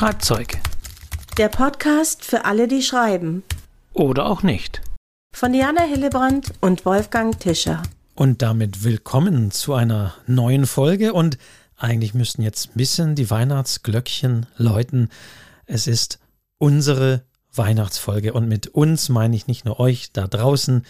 Schreibzeug. Der Podcast für alle, die schreiben. Oder auch nicht. Von Diana Hillebrand und Wolfgang Tischer. Und damit willkommen zu einer neuen Folge. Und eigentlich müssten jetzt ein bisschen die Weihnachtsglöckchen läuten. Es ist unsere Weihnachtsfolge. Und mit uns meine ich nicht nur euch da draußen,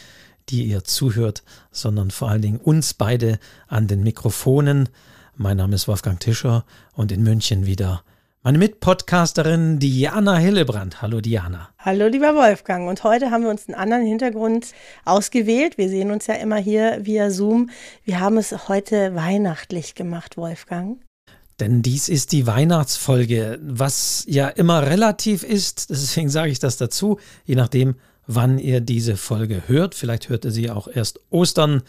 die ihr zuhört, sondern vor allen Dingen uns beide an den Mikrofonen. Mein Name ist Wolfgang Tischer und in München wieder meine Mitpodcasterin Diana Hillebrand. Hallo Diana. Hallo lieber Wolfgang. Und heute haben wir uns einen anderen Hintergrund ausgewählt. Wir sehen uns ja immer hier via Zoom. Wir haben es heute weihnachtlich gemacht, Wolfgang. Denn dies ist die Weihnachtsfolge, was ja immer relativ ist. Deswegen sage ich das dazu, je nachdem, wann ihr diese Folge hört. Vielleicht hört ihr sie auch erst Ostern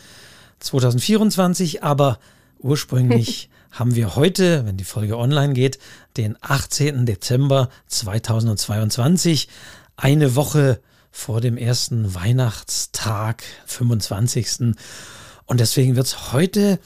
2024, aber ursprünglich haben wir heute, wenn die Folge online geht, den 18. Dezember 2022, eine Woche vor dem ersten Weihnachtstag, 25. Und deswegen wird es heute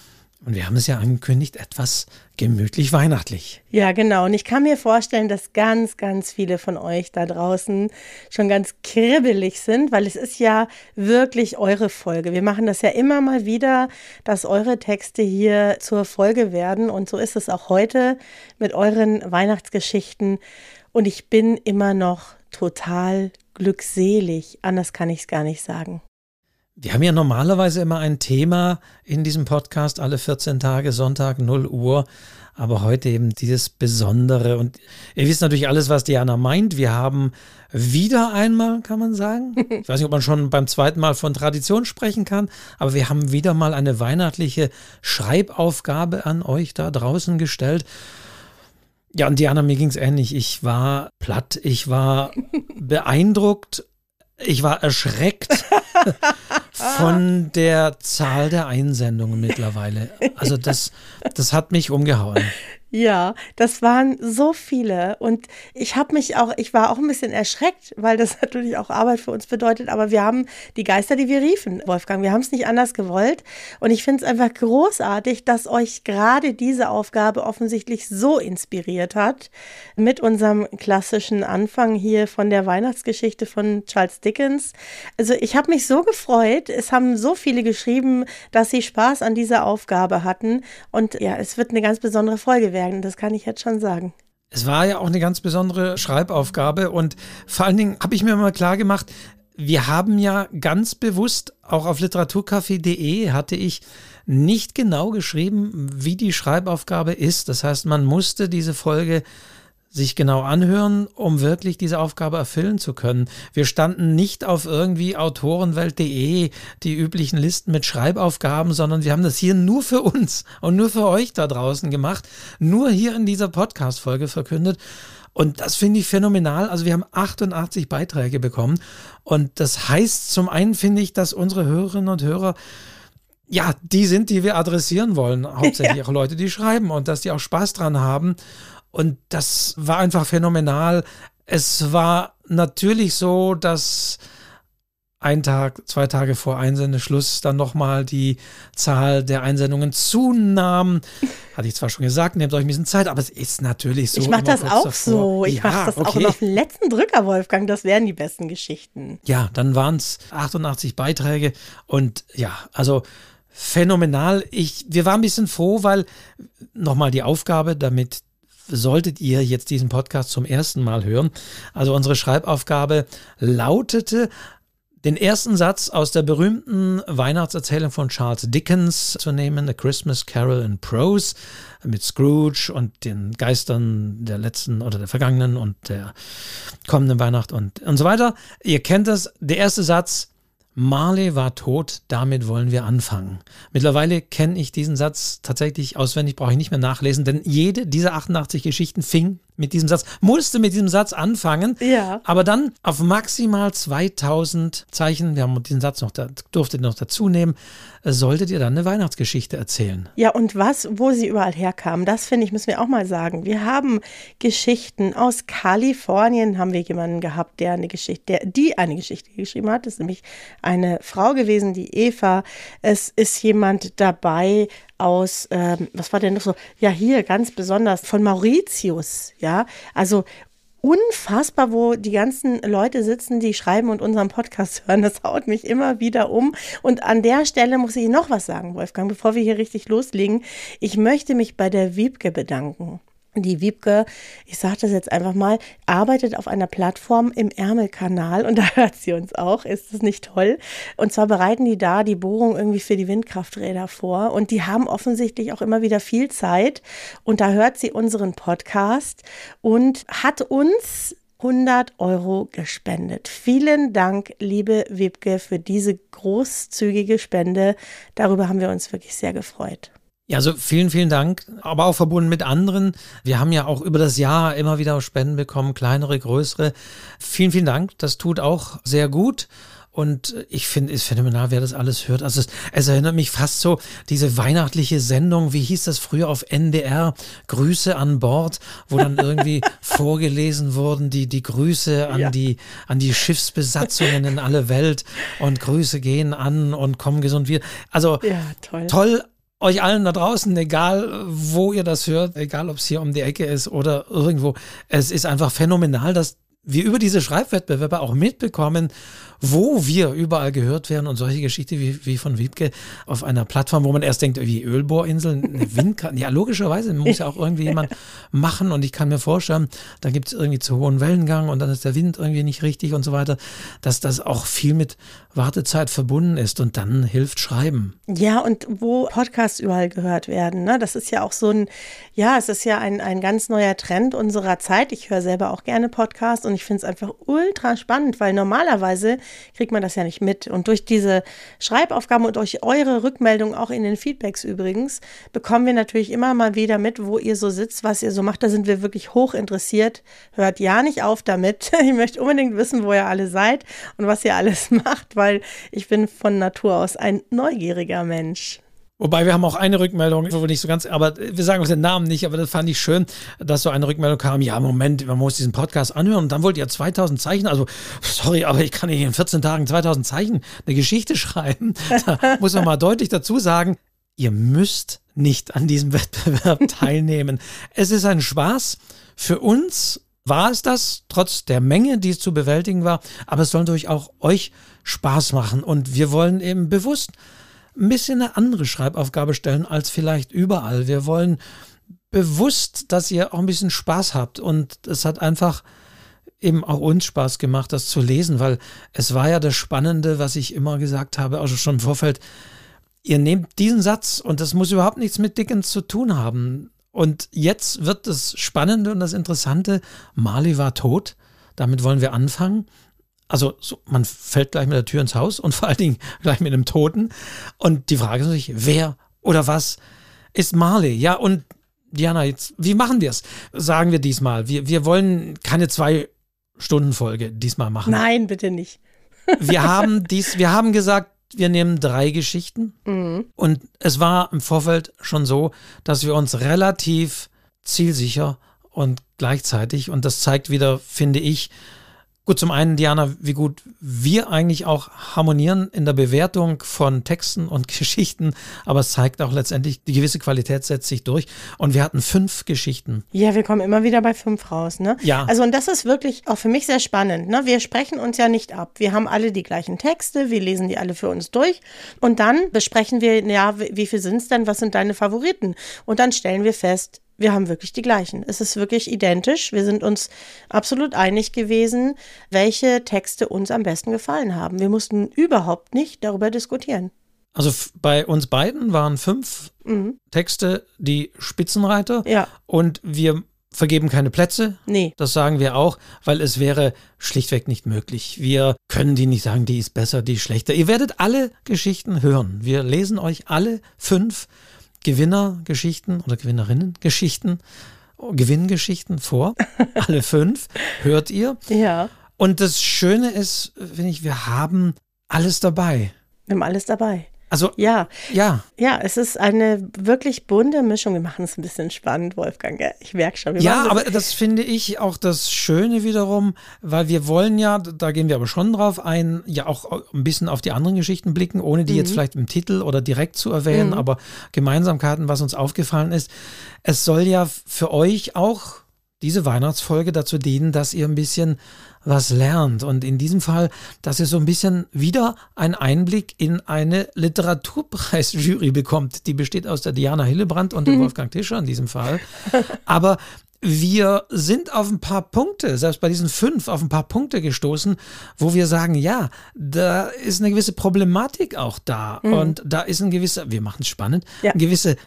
und wir haben es ja angekündigt, etwas gemütlich weihnachtlich. Ja, genau. Und ich kann mir vorstellen, dass ganz, ganz viele von euch da draußen schon ganz kribbelig sind, weil es ist ja wirklich eure Folge. Wir machen das ja immer mal wieder, dass eure Texte hier zur Folge werden. Und so ist es auch heute mit euren Weihnachtsgeschichten. Und ich bin immer noch total glückselig. Anders kann ich es gar nicht sagen. Wir haben ja normalerweise immer ein Thema in diesem Podcast, alle 14 Tage, Sonntag, 0 Uhr. Aber heute eben dieses Besondere. Und ihr wisst natürlich alles, was Diana meint. Wir haben wieder einmal, kann man sagen. Ich weiß nicht, ob man schon beim zweiten Mal von Tradition sprechen kann, aber wir haben wieder mal eine weihnachtliche Schreibaufgabe an euch da draußen gestellt. Ja, und Diana, mir ging es ähnlich. Ich war platt, ich war beeindruckt, ich war erschreckt. von der Zahl der Einsendungen mittlerweile. Also das, das hat mich umgehauen. Ja, das waren so viele. Und ich habe mich auch, ich war auch ein bisschen erschreckt, weil das natürlich auch Arbeit für uns bedeutet, aber wir haben die Geister, die wir riefen, Wolfgang, wir haben es nicht anders gewollt. Und ich finde es einfach großartig, dass euch gerade diese Aufgabe offensichtlich so inspiriert hat mit unserem klassischen Anfang hier von der Weihnachtsgeschichte von Charles Dickens. Also ich habe mich so gefreut, es haben so viele geschrieben, dass sie Spaß an dieser Aufgabe hatten. Und ja, es wird eine ganz besondere Folge werden werden, das kann ich jetzt schon sagen. Es war ja auch eine ganz besondere Schreibaufgabe und vor allen Dingen habe ich mir mal klar gemacht, wir haben ja ganz bewusst, auch auf literaturcafé.de hatte ich nicht genau geschrieben, wie die Schreibaufgabe ist. Das heißt, man musste diese Folge sich genau anhören, um wirklich diese Aufgabe erfüllen zu können. Wir standen nicht auf irgendwie autorenwelt.de, die üblichen Listen mit Schreibaufgaben, sondern wir haben das hier nur für uns und nur für euch da draußen gemacht, nur hier in dieser Podcast-Folge verkündet. Und das finde ich phänomenal. Also wir haben 88 Beiträge bekommen. Und das heißt zum einen finde ich, dass unsere Hörerinnen und Hörer ja, die sind, die wir adressieren wollen. Hauptsächlich ja. auch Leute, die schreiben und dass die auch Spaß dran haben. Und das war einfach phänomenal. Es war natürlich so, dass ein Tag, zwei Tage vor Einsendeschluss dann nochmal die Zahl der Einsendungen zunahm. Hatte ich zwar schon gesagt, nehmt euch ein bisschen Zeit, aber es ist natürlich so. Ich mache das auch davor. so. Ich ja, mache das okay. auch noch den letzten Drücker, Wolfgang. Das wären die besten Geschichten. Ja, dann waren es 88 Beiträge und ja, also phänomenal. Ich, wir waren ein bisschen froh, weil nochmal die Aufgabe, damit solltet ihr jetzt diesen Podcast zum ersten Mal hören. Also unsere Schreibaufgabe lautete, den ersten Satz aus der berühmten Weihnachtserzählung von Charles Dickens zu nehmen, A Christmas Carol in Prose, mit Scrooge und den Geistern der letzten oder der vergangenen und der kommenden Weihnacht und, und so weiter. Ihr kennt das. Der erste Satz, Marley war tot, damit wollen wir anfangen. Mittlerweile kenne ich diesen Satz tatsächlich auswendig, brauche ich nicht mehr nachlesen, denn jede dieser 88 Geschichten fing mit diesem Satz, musste mit diesem Satz anfangen, ja. aber dann auf maximal 2000 Zeichen, wir haben diesen Satz noch, da, durftet noch dazu nehmen, solltet ihr dann eine Weihnachtsgeschichte erzählen. Ja, und was, wo sie überall herkamen, das finde ich, müssen wir auch mal sagen. Wir haben Geschichten aus Kalifornien, haben wir jemanden gehabt, der eine Geschichte, der, die eine Geschichte geschrieben hat. Das ist nämlich eine Frau gewesen, die Eva. Es ist jemand dabei aus, ähm, was war denn noch so? Ja, hier ganz besonders von Mauritius, ja. Also unfassbar, wo die ganzen Leute sitzen, die schreiben und unseren Podcast hören. Das haut mich immer wieder um. Und an der Stelle muss ich noch was sagen, Wolfgang, bevor wir hier richtig loslegen. Ich möchte mich bei der Wiebke bedanken. Die Wiebke, ich sage das jetzt einfach mal, arbeitet auf einer Plattform im Ärmelkanal und da hört sie uns auch. Ist das nicht toll? Und zwar bereiten die da die Bohrung irgendwie für die Windkrafträder vor und die haben offensichtlich auch immer wieder viel Zeit und da hört sie unseren Podcast und hat uns 100 Euro gespendet. Vielen Dank, liebe Wiebke, für diese großzügige Spende. Darüber haben wir uns wirklich sehr gefreut. Ja, also vielen, vielen Dank, aber auch verbunden mit anderen. Wir haben ja auch über das Jahr immer wieder Spenden bekommen, kleinere, größere. Vielen, vielen Dank. Das tut auch sehr gut. Und ich finde, es ist phänomenal, wer das alles hört. Also es, es, erinnert mich fast so, diese weihnachtliche Sendung, wie hieß das früher auf NDR? Grüße an Bord, wo dann irgendwie vorgelesen wurden, die, die Grüße an, ja. die, an die Schiffsbesatzungen in alle Welt und Grüße gehen an und kommen gesund wieder. Also ja, toll. toll euch allen da draußen, egal wo ihr das hört, egal ob es hier um die Ecke ist oder irgendwo, es ist einfach phänomenal, dass wir über diese Schreibwettbewerbe auch mitbekommen, wo wir überall gehört werden und solche Geschichten wie, wie von Wiebke auf einer Plattform, wo man erst denkt, wie Ölbohrinseln, eine Windkarte. Ja, logischerweise muss ja auch irgendwie jemand machen und ich kann mir vorstellen, da gibt es irgendwie zu hohen Wellengang und dann ist der Wind irgendwie nicht richtig und so weiter, dass das auch viel mit Wartezeit verbunden ist und dann hilft Schreiben. Ja, und wo Podcasts überall gehört werden, ne? das ist ja auch so ein, ja, es ist ja ein, ein ganz neuer Trend unserer Zeit. Ich höre selber auch gerne Podcasts und ich finde es einfach ultra spannend, weil normalerweise kriegt man das ja nicht mit. Und durch diese Schreibaufgaben und durch eure Rückmeldung, auch in den Feedbacks übrigens, bekommen wir natürlich immer mal wieder mit, wo ihr so sitzt, was ihr so macht. Da sind wir wirklich hoch interessiert. Hört ja nicht auf damit. Ich möchte unbedingt wissen, wo ihr alle seid und was ihr alles macht, weil ich bin von Natur aus ein neugieriger Mensch. Wobei wir haben auch eine Rückmeldung, wo wir nicht so ganz, aber wir sagen uns den Namen nicht, aber das fand ich schön, dass so eine Rückmeldung kam, ja, Moment, man muss diesen Podcast anhören und dann wollt ihr 2000 Zeichen, also sorry, aber ich kann nicht in 14 Tagen 2000 Zeichen eine Geschichte schreiben. Da muss man mal deutlich dazu sagen, ihr müsst nicht an diesem Wettbewerb teilnehmen. es ist ein Spaß. Für uns war es das, trotz der Menge, die es zu bewältigen war, aber es soll natürlich auch euch Spaß machen und wir wollen eben bewusst ein bisschen eine andere Schreibaufgabe stellen als vielleicht überall. Wir wollen bewusst, dass ihr auch ein bisschen Spaß habt und es hat einfach eben auch uns Spaß gemacht, das zu lesen, weil es war ja das Spannende, was ich immer gesagt habe, also schon im Vorfeld. Ihr nehmt diesen Satz und das muss überhaupt nichts mit Dickens zu tun haben. Und jetzt wird das Spannende und das Interessante, Marley war tot. Damit wollen wir anfangen. Also so, man fällt gleich mit der Tür ins Haus und vor allen Dingen gleich mit einem Toten. Und die Frage ist natürlich, wer oder was ist Marley? Ja, und Diana, jetzt, wie machen wir es? Sagen wir diesmal. Wir, wir wollen keine zwei Stunden Folge diesmal machen. Nein, bitte nicht. wir haben dies, wir haben gesagt, wir nehmen drei Geschichten. Mhm. Und es war im Vorfeld schon so, dass wir uns relativ zielsicher und gleichzeitig, und das zeigt wieder, finde ich, Gut, zum einen, Diana, wie gut wir eigentlich auch harmonieren in der Bewertung von Texten und Geschichten, aber es zeigt auch letztendlich, die gewisse Qualität setzt sich durch. Und wir hatten fünf Geschichten. Ja, wir kommen immer wieder bei fünf raus, ne? Ja. Also, und das ist wirklich auch für mich sehr spannend, ne? Wir sprechen uns ja nicht ab. Wir haben alle die gleichen Texte, wir lesen die alle für uns durch und dann besprechen wir, ja, wie viel sind es denn, was sind deine Favoriten? Und dann stellen wir fest, wir haben wirklich die gleichen. Es ist wirklich identisch. Wir sind uns absolut einig gewesen, welche Texte uns am besten gefallen haben. Wir mussten überhaupt nicht darüber diskutieren. Also bei uns beiden waren fünf mhm. Texte die Spitzenreiter. Ja. Und wir vergeben keine Plätze. Nee. Das sagen wir auch, weil es wäre schlichtweg nicht möglich. Wir können die nicht sagen, die ist besser, die ist schlechter. Ihr werdet alle Geschichten hören. Wir lesen euch alle fünf Gewinnergeschichten oder Gewinnerinnengeschichten, Gewinngeschichten vor. Alle fünf hört ihr. Ja. Und das Schöne ist, finde ich, wir haben alles dabei. Wir haben alles dabei. Also Ja, ja, ja, es ist eine wirklich bunte Mischung. Wir machen es ein bisschen spannend, Wolfgang. gell? Ich merke schon. Ja, aber das finde ich auch das Schöne wiederum, weil wir wollen ja, da gehen wir aber schon drauf ein, ja auch ein bisschen auf die anderen Geschichten blicken, ohne die Mhm. jetzt vielleicht im Titel oder direkt zu erwähnen, aber Gemeinsamkeiten, was uns aufgefallen ist. Es soll ja für euch auch diese Weihnachtsfolge dazu dienen, dass ihr ein bisschen was lernt. Und in diesem Fall, dass ihr so ein bisschen wieder einen Einblick in eine Literaturpreisjury bekommt. Die besteht aus der Diana Hillebrand und dem Wolfgang Tischer in diesem Fall. Aber wir sind auf ein paar Punkte, selbst bei diesen fünf, auf ein paar Punkte gestoßen, wo wir sagen, ja, da ist eine gewisse Problematik auch da. Und da ist ein gewisser, wir machen es spannend, Ja. ein gewisse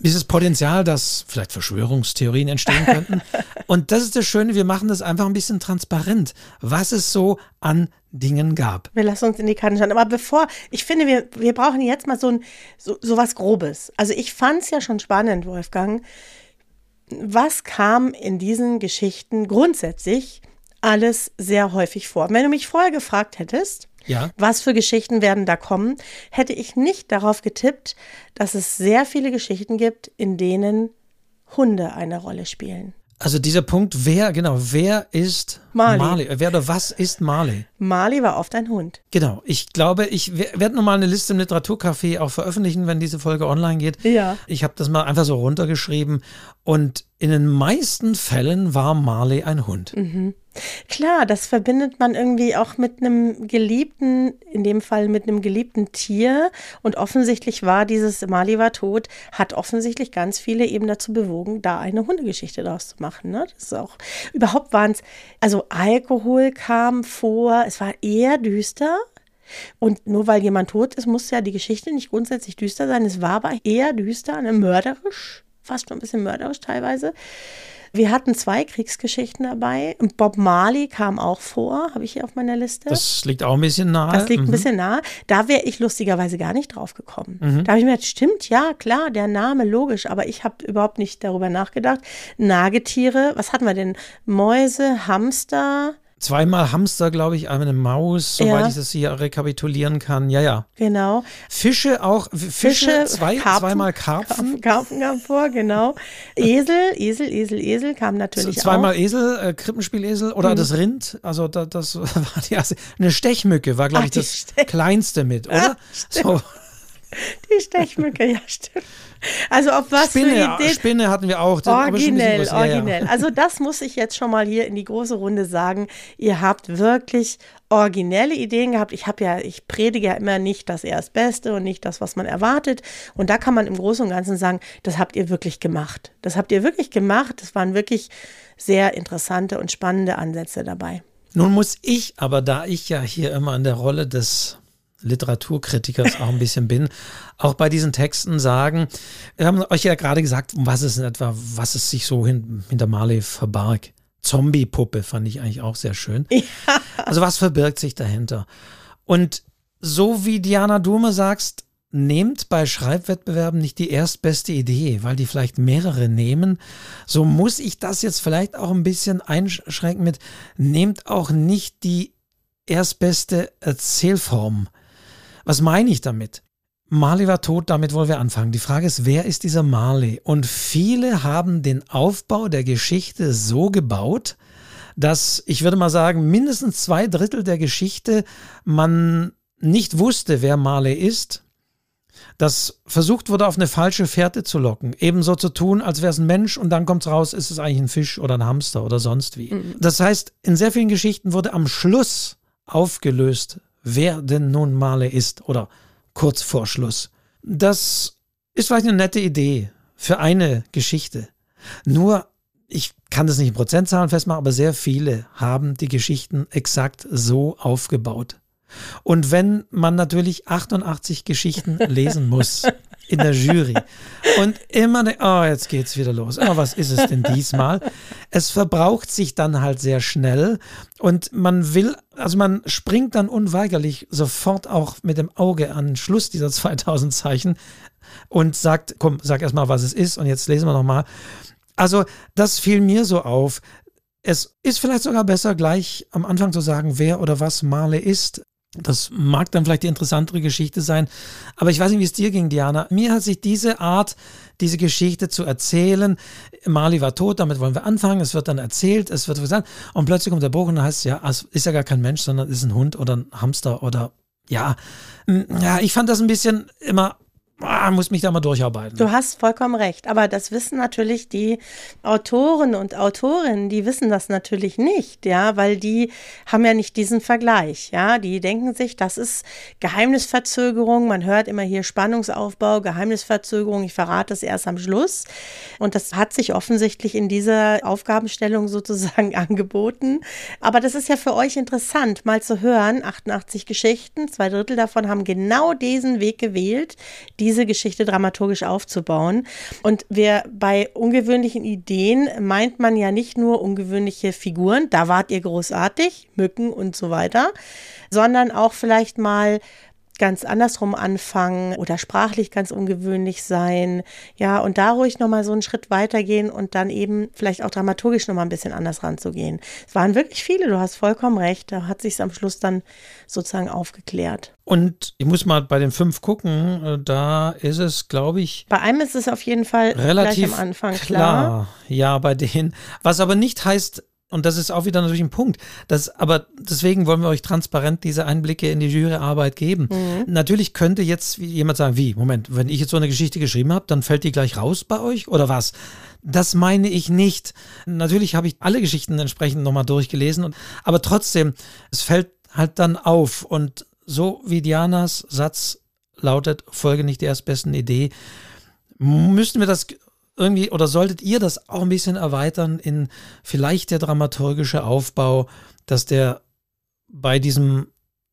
dieses Potenzial, dass vielleicht Verschwörungstheorien entstehen könnten. Und das ist das Schöne, wir machen das einfach ein bisschen transparent, was es so an Dingen gab. Wir lassen uns in die Karten schauen. Aber bevor, ich finde, wir, wir brauchen jetzt mal so, ein, so, so was Grobes. Also ich fand es ja schon spannend, Wolfgang. Was kam in diesen Geschichten grundsätzlich alles sehr häufig vor? Wenn du mich vorher gefragt hättest, Ja. was für Geschichten werden da kommen, hätte ich nicht darauf getippt, dass es sehr viele Geschichten gibt, in denen Hunde eine Rolle spielen. Also dieser Punkt, wer, genau, wer ist Marley. Wer oder was ist Marley? Marley war oft ein Hund. Genau, ich glaube, ich we- werde nochmal eine Liste im Literaturcafé auch veröffentlichen, wenn diese Folge online geht. Ja. Ich habe das mal einfach so runtergeschrieben und in den meisten Fällen war Marley ein Hund. Klar, das verbindet man irgendwie auch mit einem geliebten, in dem Fall mit einem geliebten Tier. Und offensichtlich war dieses Mali war tot, hat offensichtlich ganz viele eben dazu bewogen, da eine Hundegeschichte draus zu machen. Ne? Das ist auch, überhaupt waren es, also Alkohol kam vor, es war eher düster. Und nur weil jemand tot ist, muss ja die Geschichte nicht grundsätzlich düster sein. Es war aber eher düster, eine mörderisch, fast schon ein bisschen mörderisch teilweise. Wir hatten zwei Kriegsgeschichten dabei. Bob Marley kam auch vor, habe ich hier auf meiner Liste. Das liegt auch ein bisschen nahe. Das liegt ein Mhm. bisschen nah. Da wäre ich lustigerweise gar nicht drauf gekommen. Da habe ich mir gedacht, stimmt, ja, klar, der Name, logisch, aber ich habe überhaupt nicht darüber nachgedacht. Nagetiere, was hatten wir denn? Mäuse, Hamster, Zweimal Hamster, glaube ich, einmal eine Maus, soweit Ja. ich das hier rekapitulieren kann. Ja, ja. genau. Fische auch, Fische, Fische, zwei, Karpfen. zweimal Karpfen, Karpfen kam vor, genau. Esel, Esel, Esel, Esel kam natürlich zweimal auch. Mhm. Esel, äh, Krippenspielesel oder das Rind. Also da, das war die erste. Eine Stechmücke war, glaube ich, das Stech- kleinste mit, oder? so, Die Stechmücke, ja, stimmt. Also auf was für Spinne, Ideen. Spinne hatten wir auch. das- ein bisschen Originell. Ja, ja. originell. Also das muss ich jetzt schon mal hier in die große Runde sagen. Ihr habt wirklich originelle Ideen gehabt. Ich habe ja, ich predige ja immer nicht das erst Beste und nicht das, was man erwartet. Und da kann man im Großen und Ganzen sagen, das habt ihr wirklich gemacht. Das habt ihr wirklich gemacht. Es waren wirklich sehr interessante und spannende Ansätze dabei. Nun muss ich, aber da ich ja hier immer in der Rolle des Literaturkritikers auch ein bisschen bin, auch bei diesen Texten sagen, wir haben euch ja gerade gesagt, was es in etwa, was es sich so hin, hinter Marley verbarg. Zombie-Puppe fand ich eigentlich auch sehr schön. Also was verbirgt sich dahinter? Und so wie Diana Dume sagst, nehmt bei Schreibwettbewerben nicht die erstbeste Idee, weil die vielleicht mehrere nehmen. So muss ich das jetzt vielleicht auch ein bisschen einschränken mit, nehmt auch nicht die erstbeste Erzählform. Was meine ich damit? Marley war tot, damit wollen wir anfangen. Die Frage ist, wer ist dieser Marley? Und viele haben den Aufbau der Geschichte so gebaut, dass ich würde mal sagen, mindestens zwei Drittel der Geschichte man nicht wusste, wer Marley ist. Dass versucht wurde, auf eine falsche Fährte zu locken. Ebenso zu tun, als wäre es ein Mensch und dann kommt es raus, ist es eigentlich ein Fisch oder ein Hamster oder sonst wie. Das heißt, in sehr vielen Geschichten wurde am Schluss aufgelöst, wer denn nun Marley ist oder kurz vor Schluss. Das ist vielleicht eine nette Idee für eine Geschichte. Nur, ich kann das nicht in Prozentzahlen festmachen, aber sehr viele haben die Geschichten exakt so aufgebaut. Und wenn man natürlich 88 Geschichten lesen muss in der Jury und immer, denkt, oh, jetzt geht's wieder los. Oh, was ist es denn diesmal? Es verbraucht sich dann halt sehr schnell und man will, also man springt dann unweigerlich sofort auch mit dem Auge an Schluss dieser 2000 Zeichen und sagt, komm, sag erstmal, was es ist und jetzt lesen wir nochmal. Also das fiel mir so auf. Es ist vielleicht sogar besser, gleich am Anfang zu sagen, wer oder was Marley ist. Das mag dann vielleicht die interessantere Geschichte sein. Aber ich weiß nicht, wie es dir ging, Diana. Mir hat sich diese Art, diese Geschichte zu erzählen, Mali war tot, damit wollen wir anfangen. Es wird dann erzählt, es wird gesagt, und plötzlich kommt der Bruch und heißt es ja, es ist ja gar kein Mensch, sondern ist ein Hund oder ein Hamster oder ja. Ja, ich fand das ein bisschen immer ah, muss mich da mal durcharbeiten. Du hast vollkommen recht. Aber das wissen natürlich die Autoren und Autorinnen, die wissen das natürlich nicht, ja, weil die haben ja nicht diesen Vergleich, ja. Die denken sich, das ist Geheimnisverzögerung. Man hört immer hier Spannungsaufbau, Geheimnisverzögerung. Ich verrate es erst am Schluss. Und das hat sich offensichtlich in dieser Aufgabenstellung sozusagen angeboten. Aber das ist ja für euch interessant, mal zu hören. 88 Geschichten, zwei Drittel davon haben genau diesen Weg gewählt, die diese Geschichte dramaturgisch aufzubauen. Und wer bei ungewöhnlichen Ideen meint man ja nicht nur ungewöhnliche Figuren, da wart ihr großartig, Mücken und so weiter, sondern auch vielleicht mal ganz andersrum anfangen oder sprachlich ganz ungewöhnlich sein. Ja, und da ruhig nochmal so einen Schritt weitergehen und dann eben vielleicht auch dramaturgisch nochmal ein bisschen anders ranzugehen. Es waren wirklich viele, du hast vollkommen recht. Da hat sich am Schluss dann sozusagen aufgeklärt. Und ich muss mal bei den fünf gucken, äh, da ist es, glaube ich. Bei einem ist es auf jeden Fall relativ am Anfang klar. klar. Ja, bei denen. Was aber nicht heißt, und das ist auch wieder natürlich ein Punkt. Das, aber deswegen wollen wir euch transparent diese Einblicke in die Juryarbeit geben. Mhm. Natürlich könnte jetzt jemand sagen, wie, Moment, wenn ich jetzt so eine Geschichte geschrieben habe, dann fällt die gleich raus bei euch oder was? Das meine ich nicht. Natürlich habe ich alle Geschichten entsprechend nochmal durchgelesen, und, aber trotzdem, es fällt halt dann auf. Und so wie Dianas Satz lautet, folge nicht der erstbesten Idee, müssten wir das irgendwie oder solltet ihr das auch ein bisschen erweitern in vielleicht der dramaturgische Aufbau, dass der bei diesem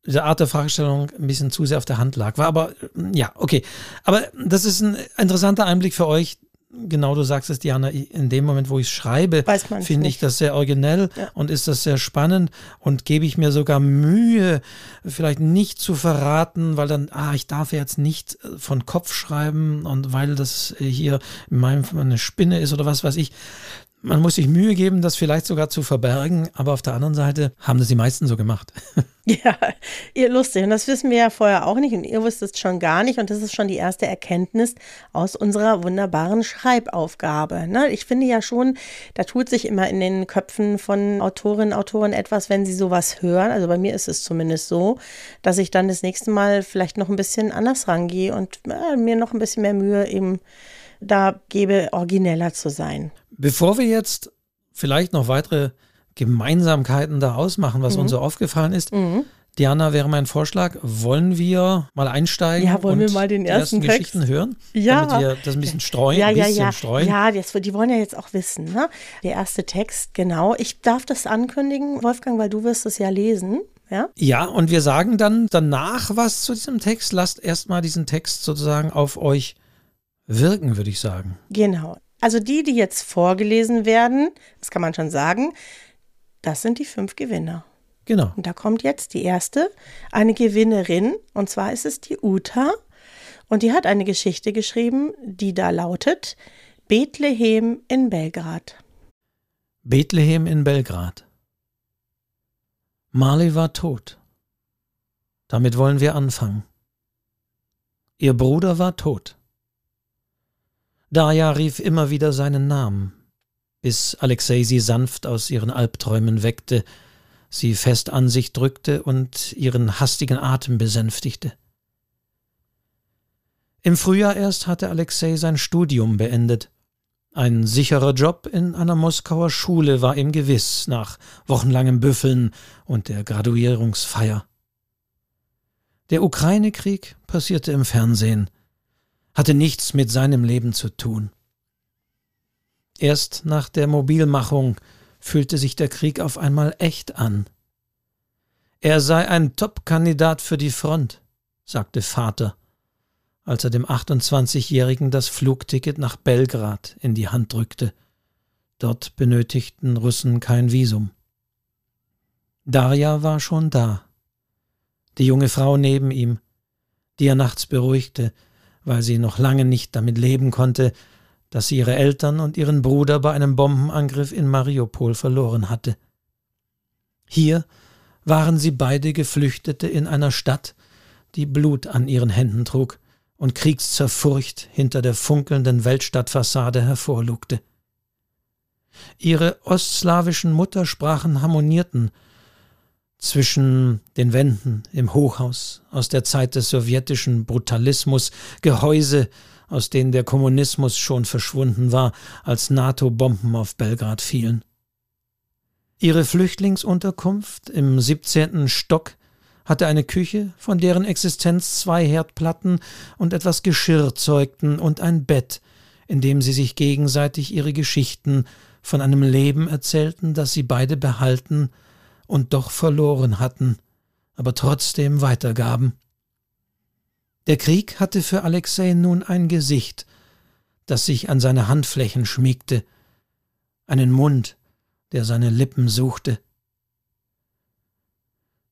dieser Art der Fragestellung ein bisschen zu sehr auf der Hand lag. War aber, ja, okay. Aber das ist ein interessanter Einblick für euch, genau du sagst es, Diana, in dem Moment, wo ich es schreibe, finde ich das sehr originell ja. und ist das sehr spannend und gebe ich mir sogar Mühe, vielleicht nicht zu verraten, weil dann, ah, ich darf jetzt nicht äh, von Kopf schreiben und weil das hier in meinem Fall eine Spinne ist oder was weiß ich. Man muss sich Mühe geben, das vielleicht sogar zu verbergen, aber auf der anderen Seite haben das die meisten so gemacht. Ja, ihr lustig. Und das wissen wir ja vorher auch nicht und ihr wisst es schon gar nicht. Und das ist schon die erste Erkenntnis aus unserer wunderbaren Schreibaufgabe. Ne? Ich finde ja schon, da tut sich immer in den Köpfen von Autorinnen, Autoren etwas, wenn sie sowas hören. Also bei mir ist es zumindest so, dass ich dann das nächste Mal vielleicht noch ein bisschen anders rangehe und äh, mir noch ein bisschen mehr Mühe eben da gebe, origineller zu sein. Bevor wir jetzt vielleicht noch weitere Gemeinsamkeiten da ausmachen, was mhm. uns so aufgefallen ist, mhm. Diana, wäre mein Vorschlag, wollen wir mal einsteigen? Ja, wollen wir mal den ersten, ersten Geschichten hören? Ja. Damit wir das ein bisschen streuen. Ja, ja, ja. Streuen. Ja, das, die wollen ja jetzt auch wissen, ne? Der erste Text, genau. Ich darf das ankündigen, Wolfgang, weil du wirst es ja lesen. Ja? ja, und wir sagen dann danach was zu diesem Text. Lasst erstmal diesen Text sozusagen auf euch wirken, würde ich sagen. Genau. Also die, die jetzt vorgelesen werden, das kann man schon sagen, das sind die fünf Gewinner. Genau. Und da kommt jetzt die erste, eine Gewinnerin, und zwar ist es die Uta. Und die hat eine Geschichte geschrieben, die da lautet Bethlehem in Belgrad. Bethlehem in Belgrad. Marley war tot. Damit wollen wir anfangen. Ihr Bruder war tot. Daya rief immer wieder seinen Namen, bis Alexei sie sanft aus ihren Albträumen weckte, sie fest an sich drückte und ihren hastigen Atem besänftigte. Im Frühjahr erst hatte Alexei sein Studium beendet. Ein sicherer Job in einer Moskauer Schule war ihm gewiss nach wochenlangem Büffeln und der Graduierungsfeier. Der Ukraine-Krieg passierte im Fernsehen hatte nichts mit seinem Leben zu tun. Erst nach der Mobilmachung fühlte sich der Krieg auf einmal echt an. Er sei ein Top-Kandidat für die Front, sagte Vater, als er dem 28-Jährigen das Flugticket nach Belgrad in die Hand drückte. Dort benötigten Russen kein Visum. Darja war schon da. Die junge Frau neben ihm, die er nachts beruhigte, weil sie noch lange nicht damit leben konnte, dass sie ihre Eltern und ihren Bruder bei einem Bombenangriff in Mariupol verloren hatte. Hier waren sie beide Geflüchtete in einer Stadt, die Blut an ihren Händen trug und Kriegszerfurcht hinter der funkelnden Weltstadtfassade hervorlugte. Ihre ostslawischen Muttersprachen harmonierten zwischen den Wänden im Hochhaus aus der Zeit des sowjetischen Brutalismus, Gehäuse, aus denen der Kommunismus schon verschwunden war, als NATO-Bomben auf Belgrad fielen. Ihre Flüchtlingsunterkunft im 17. Stock hatte eine Küche, von deren Existenz zwei Herdplatten und etwas Geschirr zeugten und ein Bett, in dem sie sich gegenseitig ihre Geschichten von einem Leben erzählten, das sie beide behalten und doch verloren hatten, aber trotzdem weitergaben. Der Krieg hatte für Alexei nun ein Gesicht, das sich an seine Handflächen schmiegte, einen Mund, der seine Lippen suchte.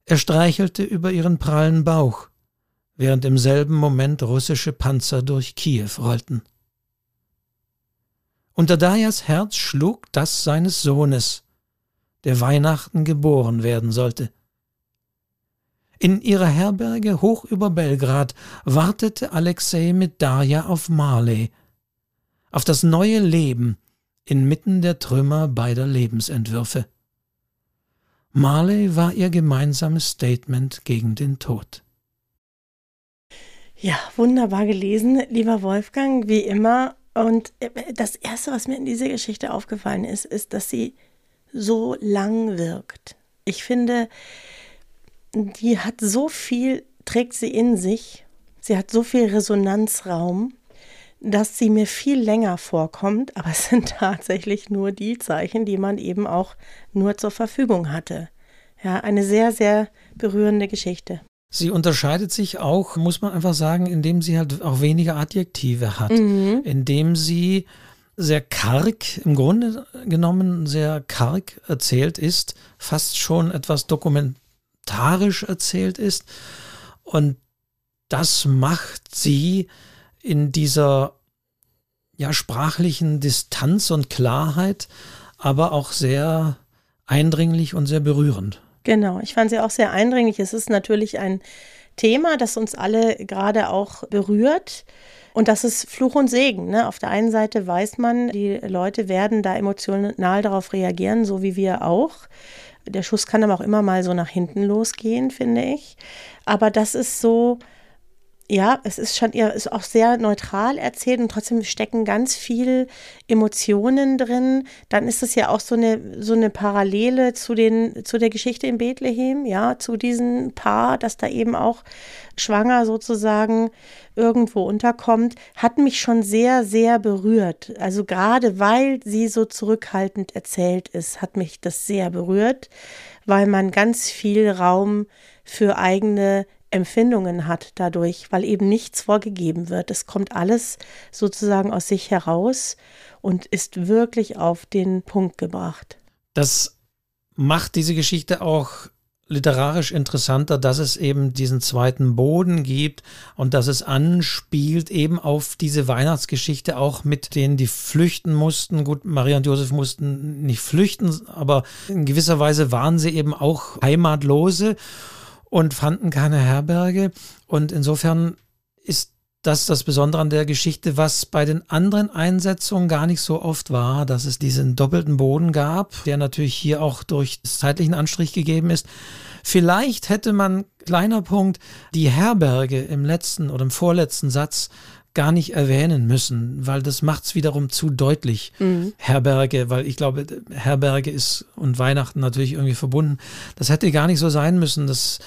Er streichelte über ihren prallen Bauch, während im selben Moment russische Panzer durch Kiew rollten. Unter Dajas Herz schlug das seines Sohnes, der Weihnachten geboren werden sollte. In ihrer Herberge hoch über Belgrad wartete Alexei mit Darja auf Marley, auf das neue Leben inmitten der Trümmer beider Lebensentwürfe. Marley war ihr gemeinsames Statement gegen den Tod. Ja, wunderbar gelesen, lieber Wolfgang, wie immer. Und äh, das Erste, was mir in dieser Geschichte aufgefallen ist, ist, dass sie so lang wirkt. Ich finde, die hat so viel, trägt sie in sich, sie hat so viel Resonanzraum, dass sie mir viel länger vorkommt, aber es sind tatsächlich nur die Zeichen, die man eben auch nur zur Verfügung hatte. Ja, eine sehr, sehr berührende Geschichte. Sie unterscheidet sich auch, muss man einfach sagen, indem sie halt auch weniger Adjektive hat, mhm. indem sie sehr karg, im Grunde genommen sehr karg erzählt ist, fast schon etwas dokumentarisch erzählt ist. Und das macht sie in dieser ja, sprachlichen Distanz und Klarheit, aber auch sehr eindringlich und sehr berührend. Genau, ich fand sie auch sehr eindringlich. Es ist natürlich ein Thema, das uns alle gerade auch berührt. Und das ist Fluch und Segen. Ne? Auf der einen Seite weiß man, die Leute werden da emotional darauf reagieren, so wie wir auch. Der Schuss kann aber auch immer mal so nach hinten losgehen, finde ich. Aber das ist so, ja, es ist schon eher, ist auch sehr neutral erzählt und trotzdem stecken ganz viel Emotionen drin. Dann ist es ja auch so eine, so eine Parallele zu den, zu der Geschichte in Bethlehem, ja, zu diesem Paar, das da eben auch schwanger sozusagen irgendwo unterkommt, hat mich schon sehr, sehr berührt. Also gerade weil sie so zurückhaltend erzählt ist, hat mich das sehr berührt, weil man ganz viel Raum für eigene Empfindungen hat dadurch, weil eben nichts vorgegeben wird. Es kommt alles sozusagen aus sich heraus und ist wirklich auf den Punkt gebracht. Das macht diese Geschichte auch literarisch interessanter, dass es eben diesen zweiten Boden gibt und dass es anspielt eben auf diese Weihnachtsgeschichte auch mit denen, die flüchten mussten. Gut, Maria und Josef mussten nicht flüchten, aber in gewisser Weise waren sie eben auch Heimatlose und fanden keine Herberge. Und insofern ist das das Besondere an der Geschichte, was bei den anderen Einsetzungen gar nicht so oft war, dass es diesen doppelten Boden gab, der natürlich hier auch durch zeitlichen Anstrich gegeben ist. Vielleicht hätte man, kleiner Punkt, die Herberge im letzten oder im vorletzten Satz gar nicht erwähnen müssen, weil das macht es wiederum zu deutlich. Mhm. Herberge, weil ich glaube, Herberge ist und Weihnachten natürlich irgendwie verbunden. Das hätte gar nicht so sein müssen. Das,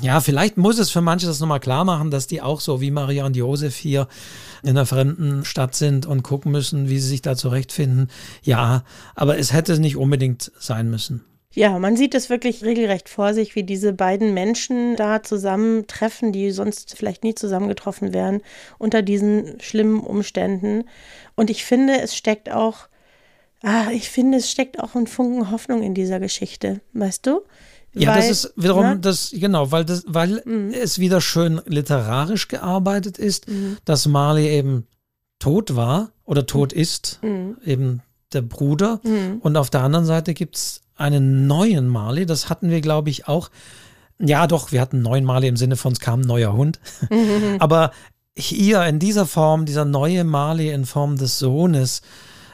ja, vielleicht muss es für manche das nochmal klar machen, dass die auch so wie Maria und Josef hier in einer fremden Stadt sind und gucken müssen, wie sie sich da zurechtfinden. Ja, aber es hätte nicht unbedingt sein müssen. Ja, man sieht es wirklich regelrecht vor sich, wie diese beiden Menschen da zusammentreffen, die sonst vielleicht nie zusammengetroffen wären, unter diesen schlimmen Umständen. Und ich finde, es steckt auch, ah, ich finde, es steckt auch ein Funken Hoffnung in dieser Geschichte, weißt du? Ja, weil, das ist wiederum ne? das, genau, weil das, weil mhm. es wieder schön literarisch gearbeitet ist, mhm. dass Marley eben tot war oder tot mhm. ist, mhm. eben der Bruder. Mhm. Und auf der anderen Seite gibt es einen neuen Marley. Das hatten wir, glaube ich, auch. Ja, doch, wir hatten einen neuen Marley im Sinne von, es kam ein neuer Hund. Aber hier in dieser Form, dieser neue Marley in Form des Sohnes,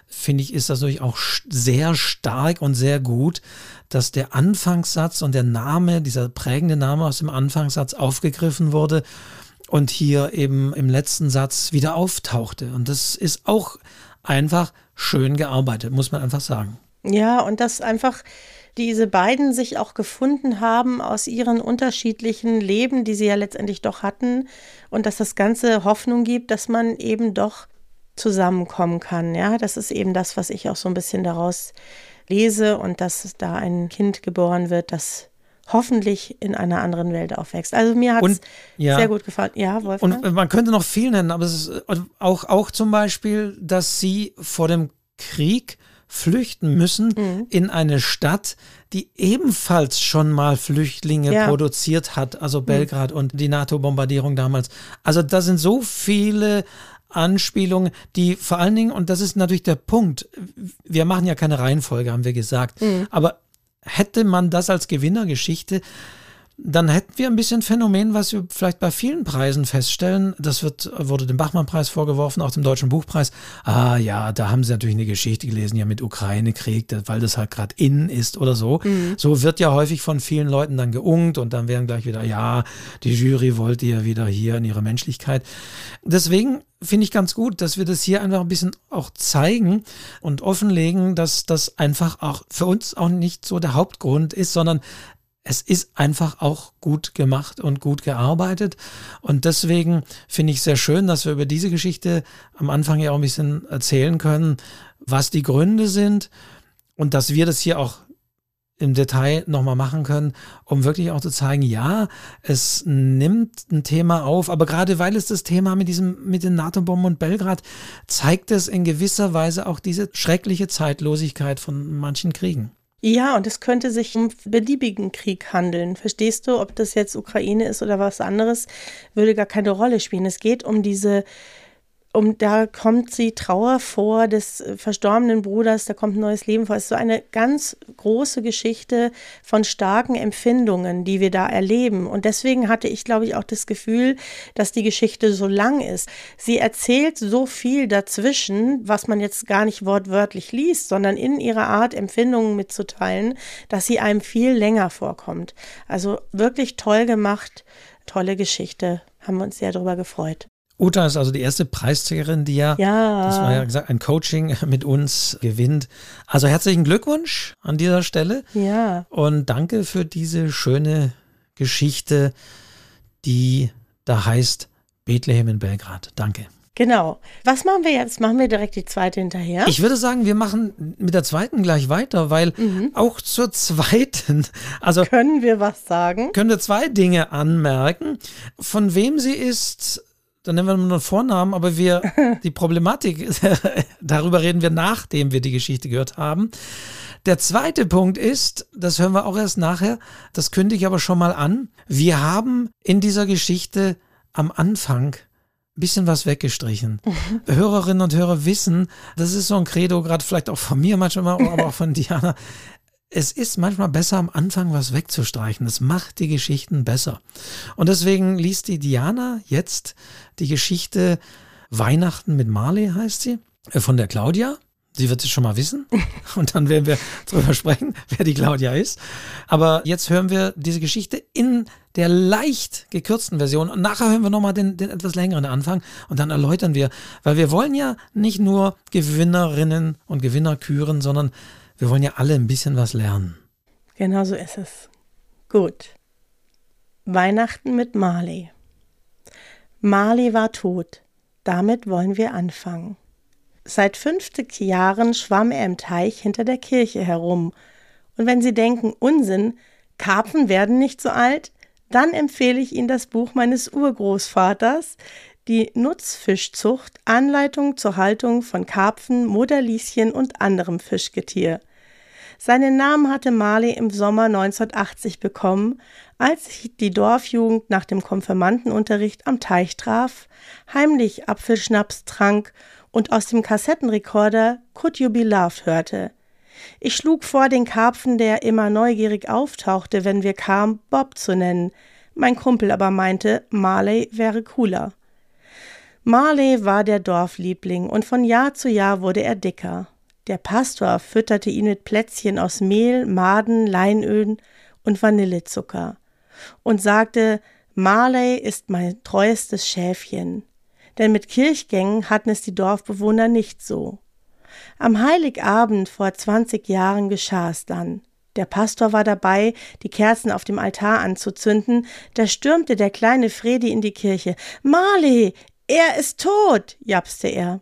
finde ich, ist das natürlich auch sehr stark und sehr gut, dass der Anfangssatz und der Name, dieser prägende Name aus dem Anfangssatz aufgegriffen wurde und hier eben im letzten Satz wieder auftauchte. Und das ist auch einfach schön gearbeitet, muss man einfach sagen. Ja, und dass einfach diese beiden sich auch gefunden haben aus ihren unterschiedlichen Leben, die sie ja letztendlich doch hatten, und dass das Ganze Hoffnung gibt, dass man eben doch zusammenkommen kann. Ja, das ist eben das, was ich auch so ein bisschen daraus lese und dass da ein Kind geboren wird, das hoffentlich in einer anderen Welt aufwächst. Also mir hat es ja, sehr gut gefallen. Ja, Wolfgang? Und man könnte noch viel nennen, aber es ist auch, auch zum Beispiel, dass sie vor dem Krieg flüchten müssen mhm. in eine Stadt, die ebenfalls schon mal Flüchtlinge ja. produziert hat, also mhm. Belgrad mhm. und die NATO-Bombardierung damals. Also da sind so viele Anspielungen, die vor allen Dingen, und das ist natürlich der Punkt, wir machen ja keine Reihenfolge, haben wir gesagt, mhm. aber hätte man das als Gewinnergeschichte, dann hätten wir ein bisschen Phänomen, was wir vielleicht bei vielen Preisen feststellen. Das wird, wurde dem Bachmann-Preis vorgeworfen, auch dem Deutschen Buchpreis. Ah ja, da haben sie natürlich eine Geschichte gelesen, ja mit Ukraine-Krieg, weil das halt gerade innen ist oder so. Mhm. So wird ja häufig von vielen Leuten dann geungt und dann werden gleich wieder, ja, die Jury wollte ja wieder hier in ihrer Menschlichkeit. Deswegen finde ich ganz gut, dass wir das hier einfach ein bisschen auch zeigen und offenlegen, dass das einfach auch für uns auch nicht so der Hauptgrund ist, sondern es ist einfach auch gut gemacht und gut gearbeitet. Und deswegen finde ich sehr schön, dass wir über diese Geschichte am Anfang ja auch ein bisschen erzählen können, was die Gründe sind und dass wir das hier auch im Detail nochmal machen können, um wirklich auch zu zeigen, ja, es nimmt ein Thema auf, aber gerade weil es das Thema mit diesem, mit den NATO-Bomben und Belgrad zeigt es in gewisser Weise auch diese schreckliche Zeitlosigkeit von manchen Kriegen. Ja, und es könnte sich um beliebigen Krieg handeln. Verstehst du, ob das jetzt Ukraine ist oder was anderes, würde gar keine Rolle spielen. Es geht um diese um da kommt sie Trauer vor des äh, verstorbenen Bruders, da kommt ein neues Leben vor. Es ist so eine ganz große Geschichte von starken Empfindungen, die wir da erleben. Und deswegen hatte ich, glaube ich, auch das Gefühl, dass die Geschichte so lang ist. Sie erzählt so viel dazwischen, was man jetzt gar nicht wortwörtlich liest, sondern in ihrer Art, Empfindungen mitzuteilen, dass sie einem viel länger vorkommt. Also wirklich toll gemacht, tolle Geschichte. Haben wir uns sehr darüber gefreut. Uta ist also die erste Preisträgerin, die ja, ja, das war ja gesagt, ein Coaching mit uns gewinnt. Also herzlichen Glückwunsch an dieser Stelle. Ja. Und danke für diese schöne Geschichte, die da heißt Bethlehem in Belgrad. Danke. Genau. Was machen wir jetzt? Machen wir direkt die zweite hinterher? Ich würde sagen, wir machen mit der zweiten gleich weiter, weil mhm. auch zur zweiten, also können wir was sagen? Können wir zwei Dinge anmerken. Von wem sie ist, dann nennen wir nur einen Vornamen, aber wir, die Problematik, darüber reden wir, nachdem wir die Geschichte gehört haben. Der zweite Punkt ist, das hören wir auch erst nachher, das kündige ich aber schon mal an. Wir haben in dieser Geschichte am Anfang ein bisschen was weggestrichen. Hörerinnen und Hörer wissen, das ist so ein Credo, gerade vielleicht auch von mir manchmal, aber auch von Diana es ist manchmal besser, am Anfang was wegzustreichen. Das macht die Geschichten besser. Und deswegen liest die Diana jetzt die Geschichte Weihnachten mit Marley, heißt sie, äh, von der Claudia. Sie wird es schon mal wissen. Und dann werden wir darüber sprechen, wer die Claudia ist. Aber jetzt hören wir diese Geschichte in der leicht gekürzten Version. Und nachher hören wir nochmal den, den etwas längeren Anfang. Und dann erläutern wir, weil wir wollen ja nicht nur Gewinnerinnen und Gewinner küren, sondern wir wollen ja alle ein bisschen was lernen. Genau so ist es. Gut. Weihnachten mit Marley. Marley war tot. Damit wollen wir anfangen. Seit 50 Jahren schwamm er im Teich hinter der Kirche herum. Und wenn Sie denken, Unsinn, Karpfen werden nicht so alt, dann empfehle ich Ihnen das Buch meines Urgroßvaters, die Nutzfischzucht, Anleitung zur Haltung von Karpfen, Moderlieschen und anderem Fischgetier. Seinen Namen hatte Marley im Sommer 1980 bekommen, als sich die Dorfjugend nach dem Konfirmandenunterricht am Teich traf, heimlich Apfelschnaps trank und aus dem Kassettenrekorder Could You Be Loved hörte. Ich schlug vor den Karpfen, der immer neugierig auftauchte, wenn wir kamen, Bob zu nennen. Mein Kumpel aber meinte, Marley wäre cooler. Marley war der Dorfliebling und von Jahr zu Jahr wurde er dicker. Der Pastor fütterte ihn mit Plätzchen aus Mehl, Maden, Leinöl und Vanillezucker und sagte, Marley ist mein treuestes Schäfchen. Denn mit Kirchgängen hatten es die Dorfbewohner nicht so. Am Heiligabend vor zwanzig Jahren geschah es dann. Der Pastor war dabei, die Kerzen auf dem Altar anzuzünden, da stürmte der kleine Fredi in die Kirche. Marley, er ist tot, japste er.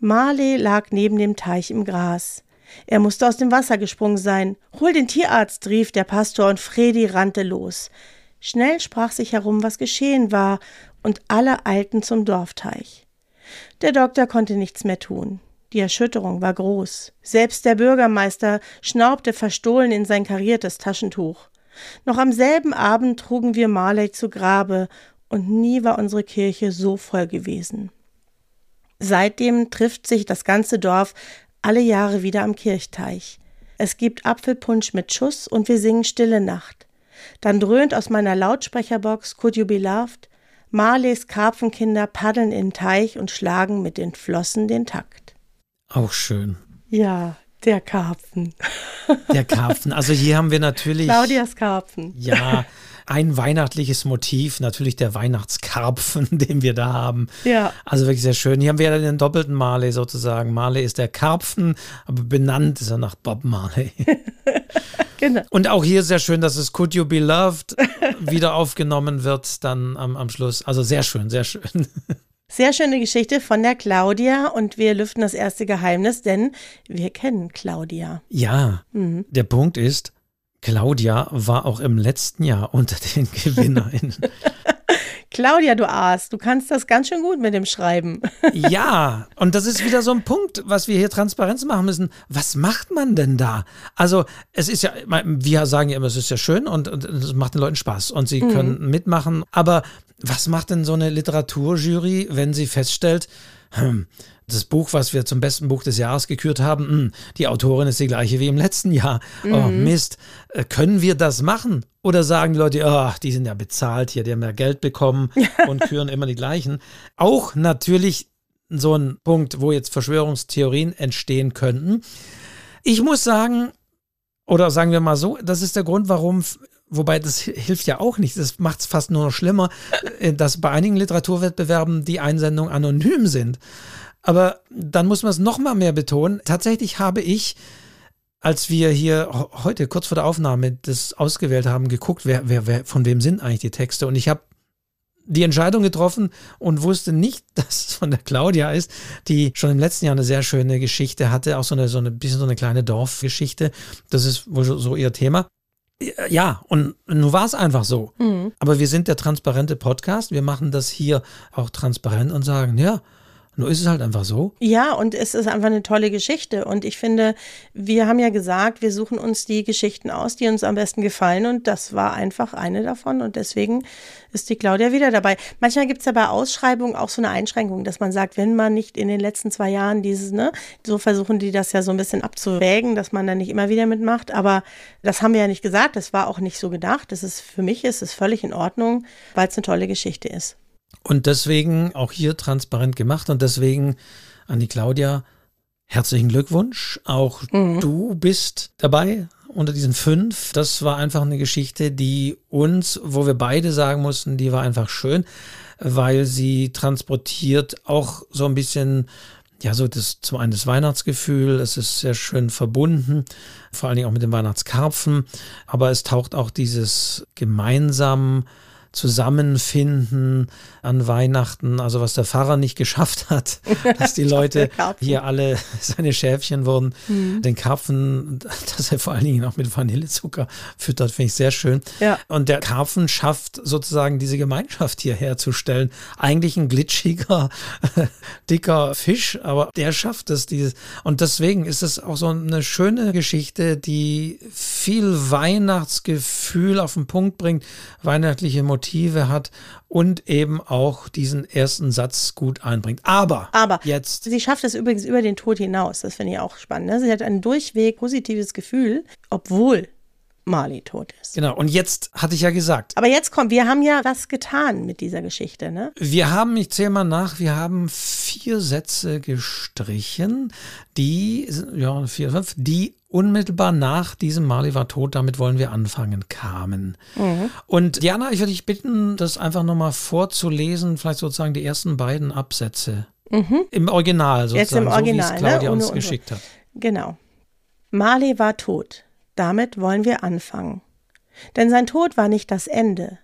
Marley lag neben dem Teich im Gras. Er musste aus dem Wasser gesprungen sein. Hol den Tierarzt, rief der Pastor, und Fredi rannte los. Schnell sprach sich herum, was geschehen war, und alle eilten zum Dorfteich. Der Doktor konnte nichts mehr tun. Die Erschütterung war groß. Selbst der Bürgermeister schnaubte verstohlen in sein kariertes Taschentuch. Noch am selben Abend trugen wir Marley zu Grabe, und nie war unsere Kirche so voll gewesen. Seitdem trifft sich das ganze Dorf alle Jahre wieder am Kirchteich. Es gibt Apfelpunsch mit Schuss und wir singen Stille Nacht. Dann dröhnt aus meiner Lautsprecherbox Could You Be Loved? Marleys Karpfenkinder paddeln in den Teich und schlagen mit den Flossen den Takt. Auch schön. Ja, der Karpfen. Der Karpfen. Also hier haben wir natürlich. Claudias Karpfen. Ja, ein weihnachtliches Motiv, natürlich der Weihnachtskarpfen, den wir da haben. Ja. Also wirklich sehr schön. Hier haben wir den doppelten Marley sozusagen. Marley ist der Karpfen, aber benannt ist er nach Bob Marley. genau. Und auch hier sehr schön, dass es Could You Be Loved wieder aufgenommen wird, dann am, am Schluss. Also sehr schön, sehr schön. Sehr schöne Geschichte von der Claudia und wir lüften das erste Geheimnis, denn wir kennen Claudia. Ja, mhm. der Punkt ist, Claudia war auch im letzten Jahr unter den GewinnerInnen. Claudia, du Aas, du kannst das ganz schön gut mit dem Schreiben. ja, und das ist wieder so ein Punkt, was wir hier Transparenz machen müssen. Was macht man denn da? Also, es ist ja, wir sagen ja immer, es ist ja schön und es macht den Leuten Spaß und sie mhm. können mitmachen. Aber was macht denn so eine Literaturjury, wenn sie feststellt, hm, das Buch, was wir zum besten Buch des Jahres gekürt haben, hm, die Autorin ist die gleiche wie im letzten Jahr. Oh, mhm. Oh Mist, äh, können wir das machen? Oder sagen die Leute, oh, die sind ja bezahlt hier, die haben ja Geld bekommen und küren immer die gleichen. Auch natürlich so ein Punkt, wo jetzt Verschwörungstheorien entstehen könnten. Ich muss sagen, oder sagen wir mal so, das ist der Grund, warum wobei das hilft ja auch nicht. Das macht es fast nur noch schlimmer, äh, dass bei einigen Literaturwettbewerben die Einsendungen anonym sind. Aber dann muss man es noch mal mehr betonen. Tatsächlich habe ich, als wir hier heute kurz vor der Aufnahme das ausgewählt haben, geguckt, wer, wer, wer, von wem sind eigentlich die Texte. Und ich habe die Entscheidung getroffen und wusste nicht, dass es von der Claudia ist, die schon im letzten Jahr eine sehr schöne Geschichte hatte, auch so eine, so eine bisschen so eine kleine Dorfgeschichte. Das ist wohl so ihr Thema. Ja, und nun war es einfach so. Mhm. Aber wir sind der transparente Podcast. Wir machen das hier auch transparent und sagen, ja, nur ist es halt einfach so. Ja, und es ist einfach eine tolle Geschichte. Und ich finde, wir haben ja gesagt, wir suchen uns die Geschichten aus, die uns am besten gefallen. Und das war einfach eine davon. Und deswegen ist die Claudia wieder dabei. Manchmal gibt es ja bei Ausschreibungen auch so eine Einschränkung, dass man sagt, wenn man nicht in den letzten zwei Jahren dieses, ne, so versuchen die das ja so ein bisschen abzuwägen, dass man da nicht immer wieder mitmacht. Aber das haben wir ja nicht gesagt. Das war auch nicht so gedacht. Das ist für mich ist es völlig in Ordnung, weil es eine tolle Geschichte ist. Und deswegen auch hier transparent gemacht und deswegen an die Claudia herzlichen Glückwunsch. Auch mhm. du bist dabei unter diesen fünf. Das war einfach eine Geschichte, die uns, wo wir beide sagen mussten, die war einfach schön, weil sie transportiert auch so ein bisschen ja, so das zum einen das Weihnachtsgefühl, es ist sehr schön verbunden, vor allen Dingen auch mit dem Weihnachtskarpfen, aber es taucht auch dieses gemeinsam Zusammenfinden an Weihnachten, also was der Pfarrer nicht geschafft hat, dass die Leute hier alle seine Schäfchen wurden, mhm. den Karpfen, dass er vor allen Dingen auch mit Vanillezucker füttert, finde ich sehr schön. Ja. Und der Karpfen schafft sozusagen diese Gemeinschaft hier herzustellen. Eigentlich ein glitschiger, dicker Fisch, aber der schafft es. Dieses, und deswegen ist es auch so eine schöne Geschichte, die viel Weihnachtsgefühl auf den Punkt bringt, weihnachtliche Motive hat und eben auch diesen ersten Satz gut einbringt. Aber, Aber jetzt. Sie schafft es übrigens über den Tod hinaus. Das finde ich auch spannend. Ne? Sie hat ein durchweg positives Gefühl, obwohl Marley tot ist. Genau, und jetzt hatte ich ja gesagt. Aber jetzt kommt, wir haben ja was getan mit dieser Geschichte, ne? Wir haben, ich zähle mal nach, wir haben vier Sätze gestrichen, die, ja, vier, fünf, die unmittelbar nach diesem Marley war tot, damit wollen wir anfangen, kamen. Mhm. Und Diana, ich würde dich bitten, das einfach nochmal vorzulesen, vielleicht sozusagen die ersten beiden Absätze. Mhm. Im Original sozusagen, Jetzt im Original, so wie es Claudia ne? uns Ohne- geschickt hat. Genau. Marley war tot. Damit wollen wir anfangen. Denn sein Tod war nicht das Ende.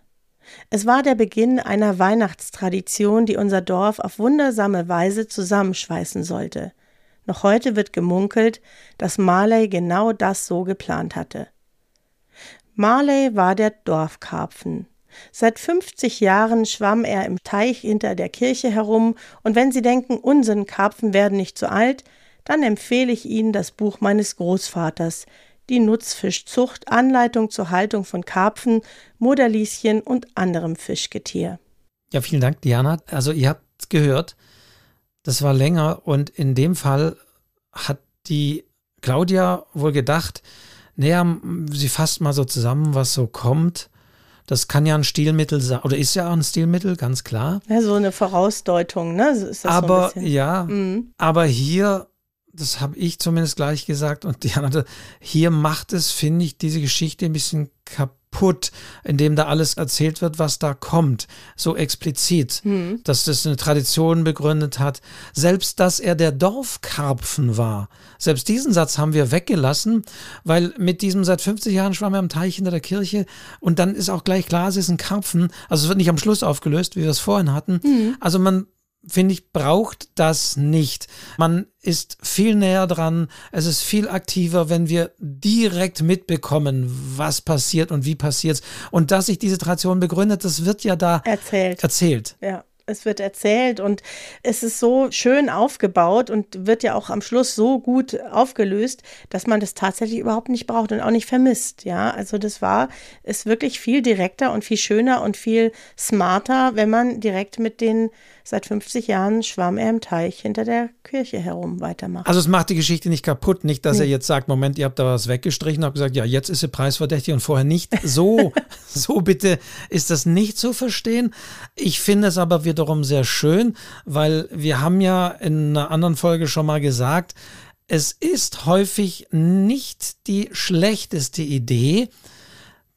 Es war der Beginn einer Weihnachtstradition, die unser Dorf auf wundersame Weise zusammenschweißen sollte. Noch heute wird gemunkelt, dass Marley genau das so geplant hatte. Marley war der Dorfkarpfen. Seit 50 Jahren schwamm er im Teich hinter der Kirche herum, und wenn Sie denken, Unsinn, Karpfen werden nicht zu alt, dann empfehle ich Ihnen das Buch meines Großvaters, die Nutzfischzucht, Anleitung zur Haltung von Karpfen, Moderlieschen und anderem Fischgetier. Ja, vielen Dank, Diana. Also ihr habt gehört, das war länger und in dem Fall hat die Claudia wohl gedacht, naja, sie fasst mal so zusammen, was so kommt. Das kann ja ein Stilmittel sein, oder ist ja auch ein Stilmittel, ganz klar. Ja, so eine Vorausdeutung, ne? So aber so ja, Mhm. aber hier, das habe ich zumindest gleich gesagt und Diana, hier macht es, finde ich, diese Geschichte ein bisschen kaputt, indem da alles erzählt wird, was da kommt, so explizit, Mhm. dass das eine Tradition begründet hat. Selbst, dass er der Dorfkarpfen war, selbst diesen Satz haben wir weggelassen, weil mit diesem seit 50 Jahren schwamm er am Teich hinter der Kirche und dann ist auch gleich klar, es ist ein Karpfen. Also es wird nicht am Schluss aufgelöst, wie wir es vorhin hatten. Also man finde ich, braucht das nicht. Man ist viel näher dran, es ist viel aktiver, wenn wir direkt mitbekommen, was passiert und wie passiert Und dass sich diese Tradition begründet, das wird ja da Erzählt. erzählt. Ja, es wird erzählt und es ist so schön aufgebaut und wird ja auch am Schluss so gut aufgelöst, dass man das tatsächlich überhaupt nicht braucht und auch nicht vermisst. Ja, also das war, ist wirklich viel direkter und viel schöner und viel smarter, wenn man direkt mit den seit 50 Jahren schwamm er im Teich hinter der Kirche herum weitermacht. Also es macht die Geschichte nicht kaputt, nicht, dass Nee. er jetzt sagt, Moment, ihr habt da was weggestrichen, habt gesagt, ja, jetzt ist sie preisverdächtig und vorher nicht. So, so bitte ist das nicht zu verstehen. Ich finde es aber wiederum sehr schön, weil wir haben ja in einer anderen Folge schon mal gesagt, es ist häufig nicht die schlechteste Idee,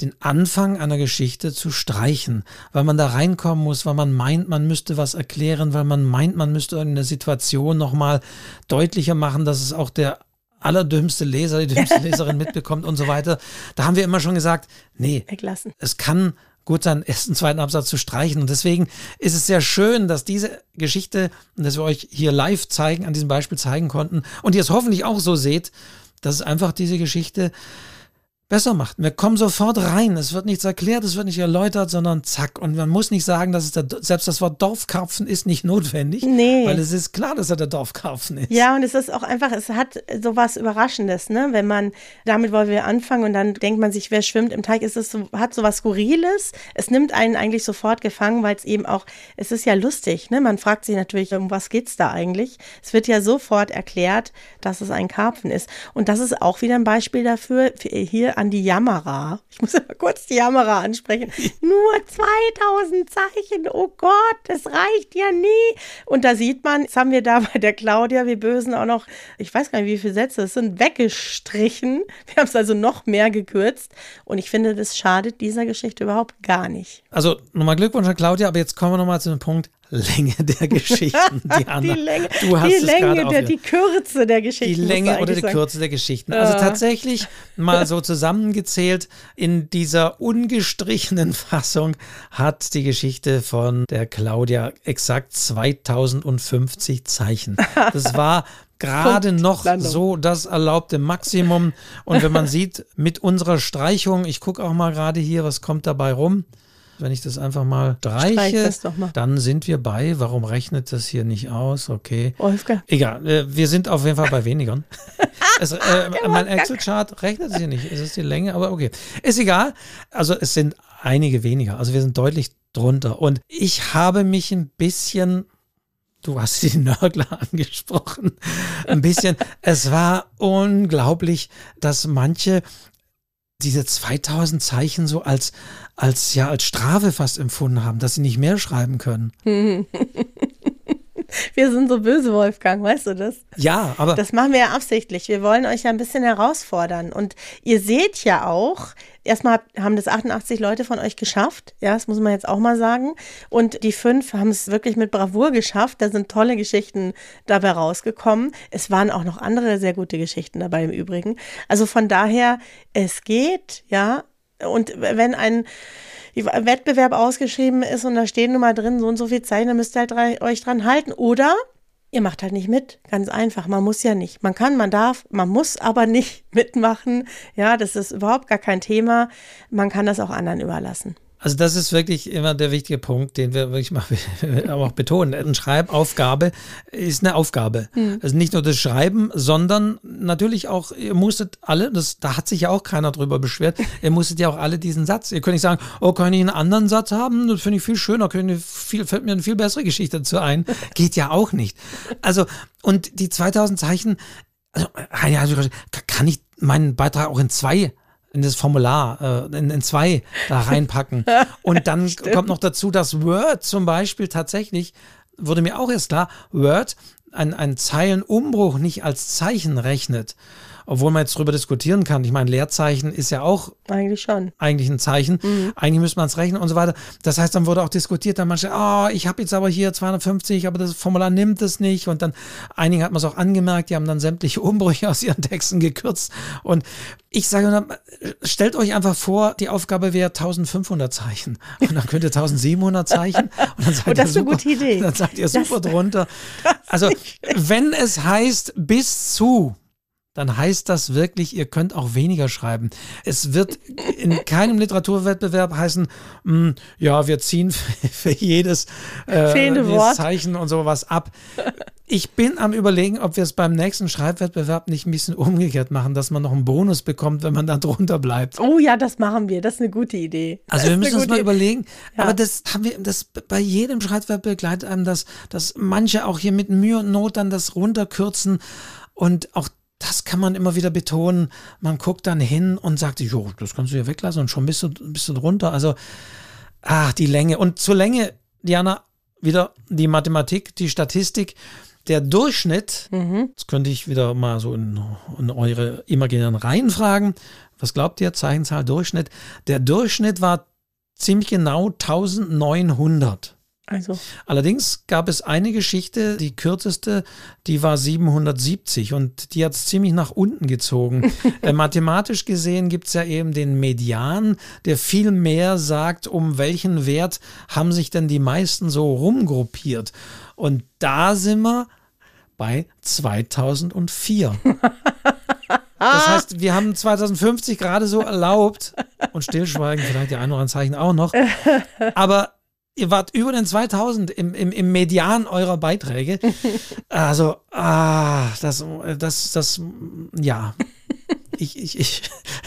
den Anfang einer Geschichte zu streichen, weil man da reinkommen muss, weil man meint, man müsste was erklären, weil man meint, man müsste in der Situation nochmal deutlicher machen, dass es auch der allerdümmste Leser, die dümmste Leserin mitbekommt und so weiter. Da haben wir immer schon gesagt, nee, Weglassen. es kann gut sein, ersten, zweiten Absatz zu streichen. Und deswegen ist es sehr schön, dass diese Geschichte, und dass wir euch hier live zeigen, an diesem Beispiel zeigen konnten und ihr es hoffentlich auch so seht, dass es einfach diese Geschichte besser macht. Wir kommen sofort rein. Es wird nichts erklärt, es wird nicht erläutert, sondern zack. Und man muss nicht sagen, dass es der, selbst das Wort Dorfkarpfen ist nicht notwendig, Nee. weil es ist klar, dass er der Dorfkarpfen ist. Ja, und es ist auch einfach, es hat so was Überraschendes, ne? Wenn man, damit wollen wir anfangen und dann denkt man sich, wer schwimmt im Teich, ist es so, hat so was Skurriles. Es nimmt einen eigentlich sofort gefangen, weil es eben auch, es ist ja lustig, ne? Man fragt sich natürlich, um was geht's da eigentlich? Es wird ja sofort erklärt, dass es ein Karpfen ist. Und das ist auch wieder ein Beispiel dafür, für- hier an die Jammerer. Ich muss mal kurz die Jammerer ansprechen. Nur 2000 Zeichen, oh Gott, das reicht ja nie. Und da sieht man, jetzt haben wir da bei der Claudia, wir Bösen, auch noch, ich weiß gar nicht, wie viele Sätze es sind, weggestrichen. Wir haben es also noch mehr gekürzt. Und ich finde, das schadet dieser Geschichte überhaupt gar nicht. Also nochmal Glückwunsch an Claudia, aber jetzt kommen wir nochmal zu dem Punkt Länge der Geschichten, Diana. die Länge, du hast die, es Länge der, die Kürze der Geschichte. Die Länge oder die Kürze der Geschichten. Also tatsächlich mal so zusammengezählt, in dieser ungestrichenen Fassung hat die Geschichte von der Claudia exakt 2050 Zeichen. Das war gerade noch Landung. so das erlaubte Maximum. Und wenn man sieht, mit unserer Streichung, ich gucke auch mal gerade hier, was kommt dabei rum. Wenn ich das einfach mal doch mal. dann sind wir bei, warum rechnet das hier nicht aus? Okay. Wolfgang. Egal, äh, wir sind auf jeden Fall bei wenigern. es, äh, mein Excel-Chart rechnet sich nicht. Es ist die Länge, aber okay. Ist egal. Also es sind einige weniger. Also wir sind deutlich drunter. Und ich habe mich ein bisschen du hast die Nörgler angesprochen, ein bisschen. es war unglaublich, dass manche diese 2000 Zeichen so als, als, ja, als Strafe fast empfunden haben, dass sie nicht mehr schreiben können. Wir sind so böse, Wolfgang, weißt du das? Ja, aber. Das machen wir ja absichtlich. Wir wollen euch ja ein bisschen herausfordern. Und ihr seht ja auch, erstmal haben das 88 Leute von euch geschafft. Ja, das muss man jetzt auch mal sagen. Und die fünf haben es wirklich mit Bravour geschafft. Da sind tolle Geschichten dabei rausgekommen. Es waren auch noch andere sehr gute Geschichten dabei im Übrigen. Also von daher, es geht, ja. Und wenn ein Wettbewerb ausgeschrieben ist und da stehen nun mal drin, so und so viel Zeichen, dann müsst ihr halt euch dran halten. Oder ihr macht halt nicht mit. Ganz einfach. Man muss ja nicht. Man kann, man darf, man muss aber nicht mitmachen. Ja, das ist überhaupt gar kein Thema. Man kann das auch anderen überlassen. Also das ist wirklich immer der wichtige Punkt, den wir wirklich mal auch betonen. Eine Schreibaufgabe ist eine Aufgabe. Mhm. Also nicht nur das Schreiben, sondern natürlich auch, ihr musstet alle, das, da hat sich ja auch keiner drüber beschwert, ihr musstet ja auch alle diesen Satz. Ihr könnt nicht sagen, oh, kann ich einen anderen Satz haben? Das finde ich viel schöner, viel, fällt mir eine viel bessere Geschichte dazu ein. Geht ja auch nicht. Also, und die 2000 Zeichen, also, kann ich meinen Beitrag auch in zwei in das Formular, äh, in, in zwei da reinpacken. Und dann kommt noch dazu, dass Word zum Beispiel tatsächlich, wurde mir auch erst klar, Word ein, ein Zeilenumbruch nicht als Zeichen rechnet obwohl man jetzt darüber diskutieren kann. Ich meine, Leerzeichen ist ja auch eigentlich schon eigentlich ein Zeichen. Mhm. Eigentlich müsste man es rechnen und so weiter. Das heißt, dann wurde auch diskutiert, dann manche, oh, ich habe jetzt aber hier 250, aber das Formular nimmt es nicht. Und dann einigen hat man es auch angemerkt, die haben dann sämtliche Umbrüche aus ihren Texten gekürzt. Und ich sage, stellt euch einfach vor, die Aufgabe wäre 1500 Zeichen. Und dann könnt ihr 1700 Zeichen. Und dann seid oh, das ist eine gute Idee. Dann seid ihr super das, drunter. Also, wenn es heißt bis zu, dann heißt das wirklich, ihr könnt auch weniger schreiben. Es wird in keinem Literaturwettbewerb heißen, mh, hm, ja, wir ziehen für jedes, äh, jedes Zeichen und sowas ab. Ich bin am überlegen, ob wir es beim nächsten Schreibwettbewerb nicht ein bisschen umgekehrt machen, dass man noch einen Bonus bekommt, wenn man da drunter bleibt. Oh ja, das machen wir. Das ist eine gute Idee. Also wir müssen uns mal überlegen. Ja. Aber das haben wir, das bei jedem Schreibwettbewerb begleitet einem das, dass manche auch hier mit Mühe und Not dann das runterkürzen und auch das kann man immer wieder betonen. Man guckt dann hin und sagt, jo, das kannst du ja weglassen und schon bist du, bist du drunter. Also, ach, die Länge. Und zur Länge, Diana, wieder die Mathematik, die Statistik. Der Durchschnitt, mhm. jetzt könnte ich wieder mal so in, in eure imaginären Reihen fragen. Was glaubt ihr, Zeichenzahl Durchschnitt? Der Durchschnitt war ziemlich genau 1900. Also. Allerdings gab es eine Geschichte, die kürzeste, die war 770 und die hat es ziemlich nach unten gezogen. äh, mathematisch gesehen gibt es ja eben den Median, der viel mehr sagt, um welchen Wert haben sich denn die meisten so rumgruppiert. Und da sind wir bei 2004. Das heißt, wir haben 2050 gerade so erlaubt und Stillschweigen, vielleicht die ein oder anderen Zeichen auch noch. Aber ihr wart über den 2000 im, im, im Median eurer Beiträge. Also, ah, das, das, das, ja. Ich, ich, ich,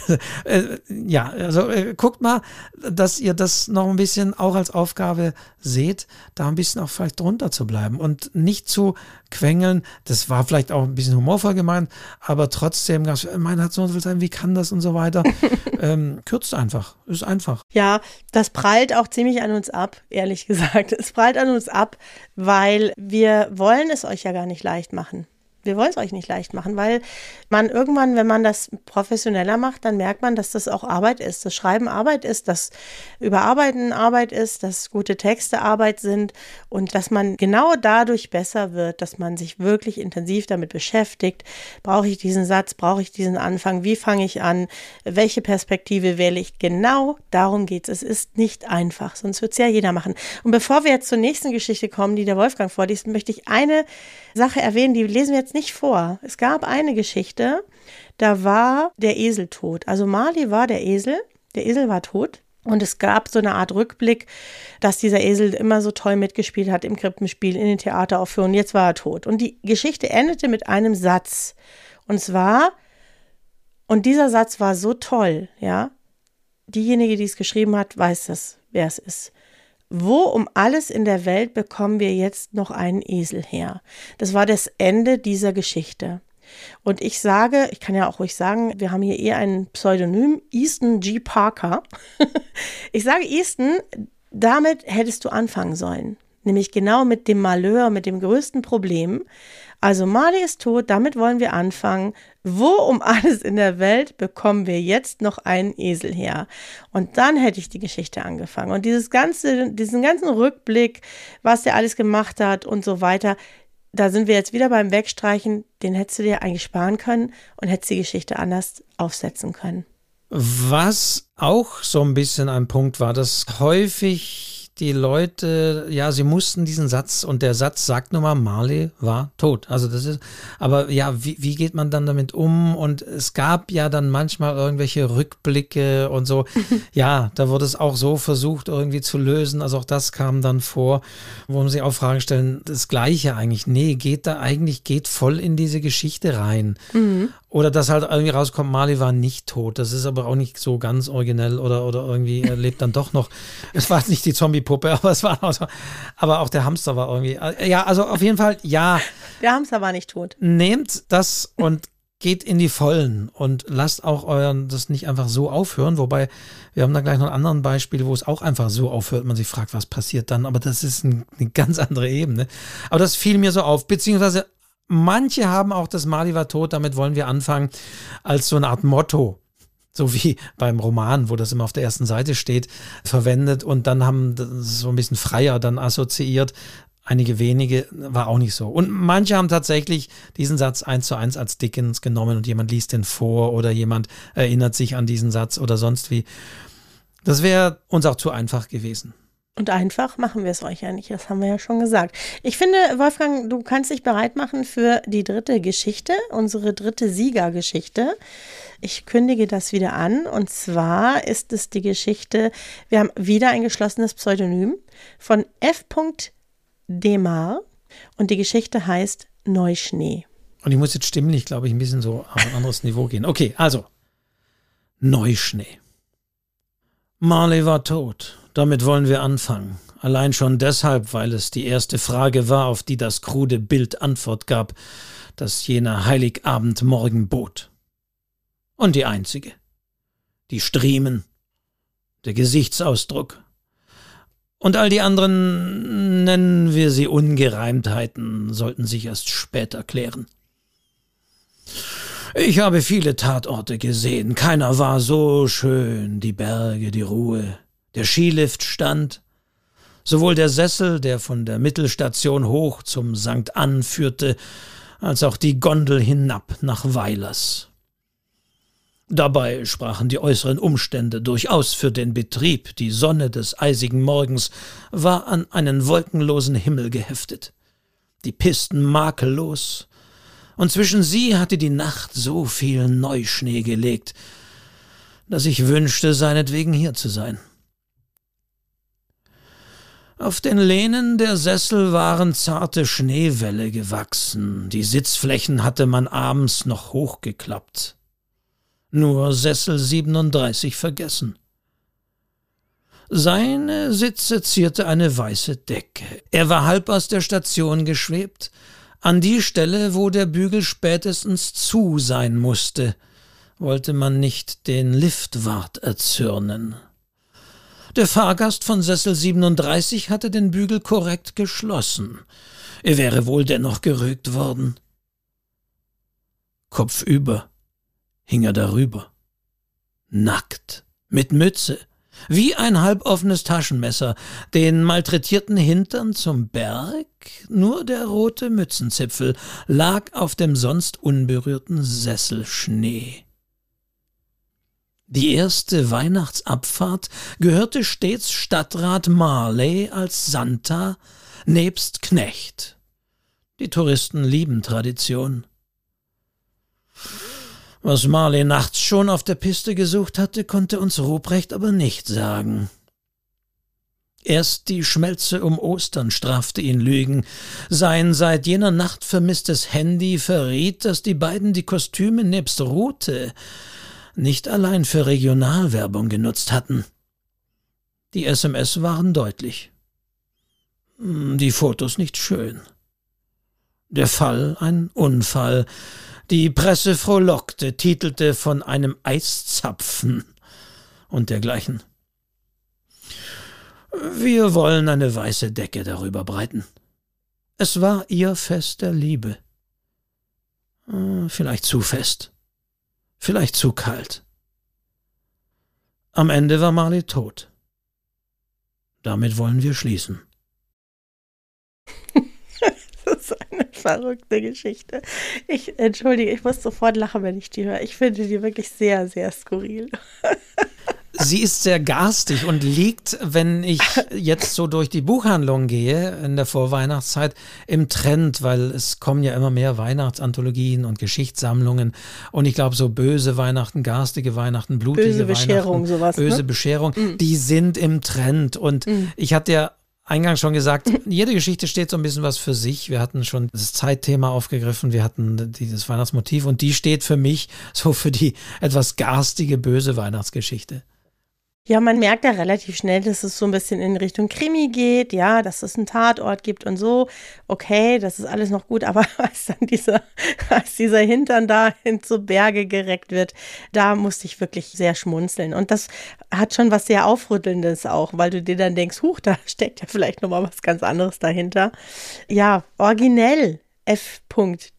äh, ja, also äh, guckt mal, dass ihr das noch ein bisschen auch als Aufgabe seht, da ein bisschen auch vielleicht drunter zu bleiben und nicht zu quengeln. Das war vielleicht auch ein bisschen humorvoll gemeint, aber trotzdem, mein hat so viel sein, wie kann das und so weiter. ähm, kürzt einfach, ist einfach. Ja, das prallt auch ziemlich an uns ab, ehrlich gesagt. Es prallt an uns ab, weil wir wollen es euch ja gar nicht leicht machen wir wollen es euch nicht leicht machen, weil man irgendwann, wenn man das professioneller macht, dann merkt man, dass das auch Arbeit ist, dass Schreiben Arbeit ist, dass Überarbeiten Arbeit ist, dass gute Texte Arbeit sind und dass man genau dadurch besser wird, dass man sich wirklich intensiv damit beschäftigt. Brauche ich diesen Satz? Brauche ich diesen Anfang? Wie fange ich an? Welche Perspektive wähle ich? Genau darum geht es. Es ist nicht einfach, sonst wird es ja jeder machen. Und bevor wir jetzt zur nächsten Geschichte kommen, die der Wolfgang vorliest, möchte ich eine Sache erwähnen, die lesen wir jetzt nicht vor. Es gab eine Geschichte, da war der Esel tot. Also Mali war der Esel, der Esel war tot. Und es gab so eine Art Rückblick, dass dieser Esel immer so toll mitgespielt hat im Krippenspiel, in den Theateraufführungen. Jetzt war er tot. Und die Geschichte endete mit einem Satz. Und zwar, Und dieser Satz war so toll, ja. Diejenige, die es geschrieben hat, weiß das, wer es ist. Wo um alles in der Welt bekommen wir jetzt noch einen Esel her? Das war das Ende dieser Geschichte. Und ich sage, ich kann ja auch ruhig sagen, wir haben hier eher ein Pseudonym, Easton G. Parker. ich sage Easton, damit hättest du anfangen sollen. Nämlich genau mit dem Malheur, mit dem größten Problem. Also Marley ist tot, damit wollen wir anfangen. Wo um alles in der Welt bekommen wir jetzt noch einen Esel her? Und dann hätte ich die Geschichte angefangen. Und dieses ganze, diesen ganzen Rückblick, was der alles gemacht hat und so weiter, da sind wir jetzt wieder beim Wegstreichen, den hättest du dir eigentlich sparen können und hättest die Geschichte anders aufsetzen können. Was auch so ein bisschen ein Punkt war, dass häufig die Leute, ja, sie mussten diesen Satz und der Satz sagt nun mal, Marley war tot. Also das ist, aber ja, wie, wie geht man dann damit um? Und es gab ja dann manchmal irgendwelche Rückblicke und so. ja, da wurde es auch so versucht irgendwie zu lösen. Also auch das kam dann vor, wo man sich auch Fragen stellen, das Gleiche eigentlich. Nee, geht da eigentlich, geht voll in diese Geschichte rein. Mhm. Oder dass halt irgendwie rauskommt, Marley war nicht tot. Das ist aber auch nicht so ganz originell oder, oder irgendwie er lebt dann doch noch. Es war nicht die Zombie-Puppe, aber es war auch so, aber auch der Hamster war irgendwie. Äh, ja, also auf jeden Fall, ja. Der Hamster war nicht tot. Nehmt das und geht in die Vollen und lasst auch euren das nicht einfach so aufhören. Wobei wir haben da gleich noch ein anderen Beispiel, wo es auch einfach so aufhört. Man sich fragt, was passiert dann. Aber das ist ein, eine ganz andere Ebene. Aber das fiel mir so auf. Beziehungsweise Manche haben auch das Mali war tot, damit wollen wir anfangen, als so eine Art Motto. So wie beim Roman, wo das immer auf der ersten Seite steht, verwendet und dann haben das so ein bisschen freier dann assoziiert. Einige wenige war auch nicht so. Und manche haben tatsächlich diesen Satz eins zu eins als Dickens genommen und jemand liest den vor oder jemand erinnert sich an diesen Satz oder sonst wie. Das wäre uns auch zu einfach gewesen. Und einfach machen wir es euch ja nicht, das haben wir ja schon gesagt. Ich finde, Wolfgang, du kannst dich bereit machen für die dritte Geschichte, unsere dritte Siegergeschichte. Ich kündige das wieder an und zwar ist es die Geschichte, wir haben wieder ein geschlossenes Pseudonym von F. Demar und die Geschichte heißt Neuschnee. Und ich muss jetzt stimmlich, glaube ich, ein bisschen so auf ein anderes Niveau gehen. Okay, also Neuschnee. Marley war tot damit wollen wir anfangen. Allein schon deshalb, weil es die erste Frage war, auf die das krude Bild Antwort gab, das jener Heiligabendmorgen bot. Und die einzige. Die Striemen, der Gesichtsausdruck. Und all die anderen, nennen wir sie Ungereimtheiten, sollten sich erst später klären. Ich habe viele Tatorte gesehen, keiner war so schön, die Berge, die Ruhe, der Skilift stand, sowohl der Sessel, der von der Mittelstation hoch zum St. Ann führte, als auch die Gondel hinab nach Weilers. Dabei sprachen die äußeren Umstände durchaus für den Betrieb, die Sonne des eisigen Morgens war an einen wolkenlosen Himmel geheftet, die Pisten makellos, und zwischen sie hatte die Nacht so viel Neuschnee gelegt, dass ich wünschte, seinetwegen hier zu sein. Auf den Lehnen der Sessel waren zarte Schneewälle gewachsen, die Sitzflächen hatte man abends noch hochgeklappt. Nur Sessel 37 vergessen. Seine Sitze zierte eine weiße Decke. Er war halb aus der Station geschwebt, an die Stelle, wo der Bügel spätestens zu sein musste, wollte man nicht den Liftwart erzürnen. Der Fahrgast von Sessel 37 hatte den Bügel korrekt geschlossen. Er wäre wohl dennoch gerügt worden. Kopfüber hing er darüber. Nackt, mit Mütze, wie ein halboffenes Taschenmesser, den malträtierten Hintern zum Berg, nur der rote Mützenzipfel lag auf dem sonst unberührten Sessel Schnee. Die erste Weihnachtsabfahrt gehörte stets Stadtrat Marley als Santa nebst Knecht. Die Touristen lieben Tradition. Was Marley nachts schon auf der Piste gesucht hatte, konnte uns Ruprecht aber nicht sagen. Erst die Schmelze um Ostern strafte ihn Lügen. Sein seit jener Nacht vermisstes Handy verriet, dass die beiden die Kostüme nebst Rute nicht allein für Regionalwerbung genutzt hatten. Die SMS waren deutlich. Hm, die Fotos nicht schön. Der Fall ein Unfall. Die Presse frohlockte, titelte von einem Eiszapfen und dergleichen. Wir wollen eine weiße Decke darüber breiten. Es war ihr Fest der Liebe. Äh, vielleicht zu fest. Vielleicht zu kalt. Am Ende war Marley tot. Damit wollen wir schließen. das ist eine verrückte Geschichte. Ich entschuldige, ich muss sofort lachen, wenn ich die höre. Ich finde die wirklich sehr, sehr skurril. Sie ist sehr garstig und liegt, wenn ich jetzt so durch die Buchhandlung gehe in der Vorweihnachtszeit, im Trend, weil es kommen ja immer mehr Weihnachtsanthologien und Geschichtssammlungen. Und ich glaube, so böse Weihnachten, garstige Weihnachten, blutige böse Bescherung, Weihnachten, sowas, böse ne? Bescherung, mm. die sind im Trend. Und mm. ich hatte ja eingangs schon gesagt, jede Geschichte steht so ein bisschen was für sich. Wir hatten schon das Zeitthema aufgegriffen, wir hatten dieses Weihnachtsmotiv und die steht für mich so für die etwas garstige, böse Weihnachtsgeschichte. Ja, man merkt ja relativ schnell, dass es so ein bisschen in Richtung Krimi geht, ja, dass es einen Tatort gibt und so. Okay, das ist alles noch gut, aber als dann dieser, als dieser Hintern da hin zu Berge gereckt wird, da musste ich wirklich sehr schmunzeln. Und das hat schon was sehr Aufrüttelndes auch, weil du dir dann denkst, huch, da steckt ja vielleicht nochmal was ganz anderes dahinter. Ja, originell. F.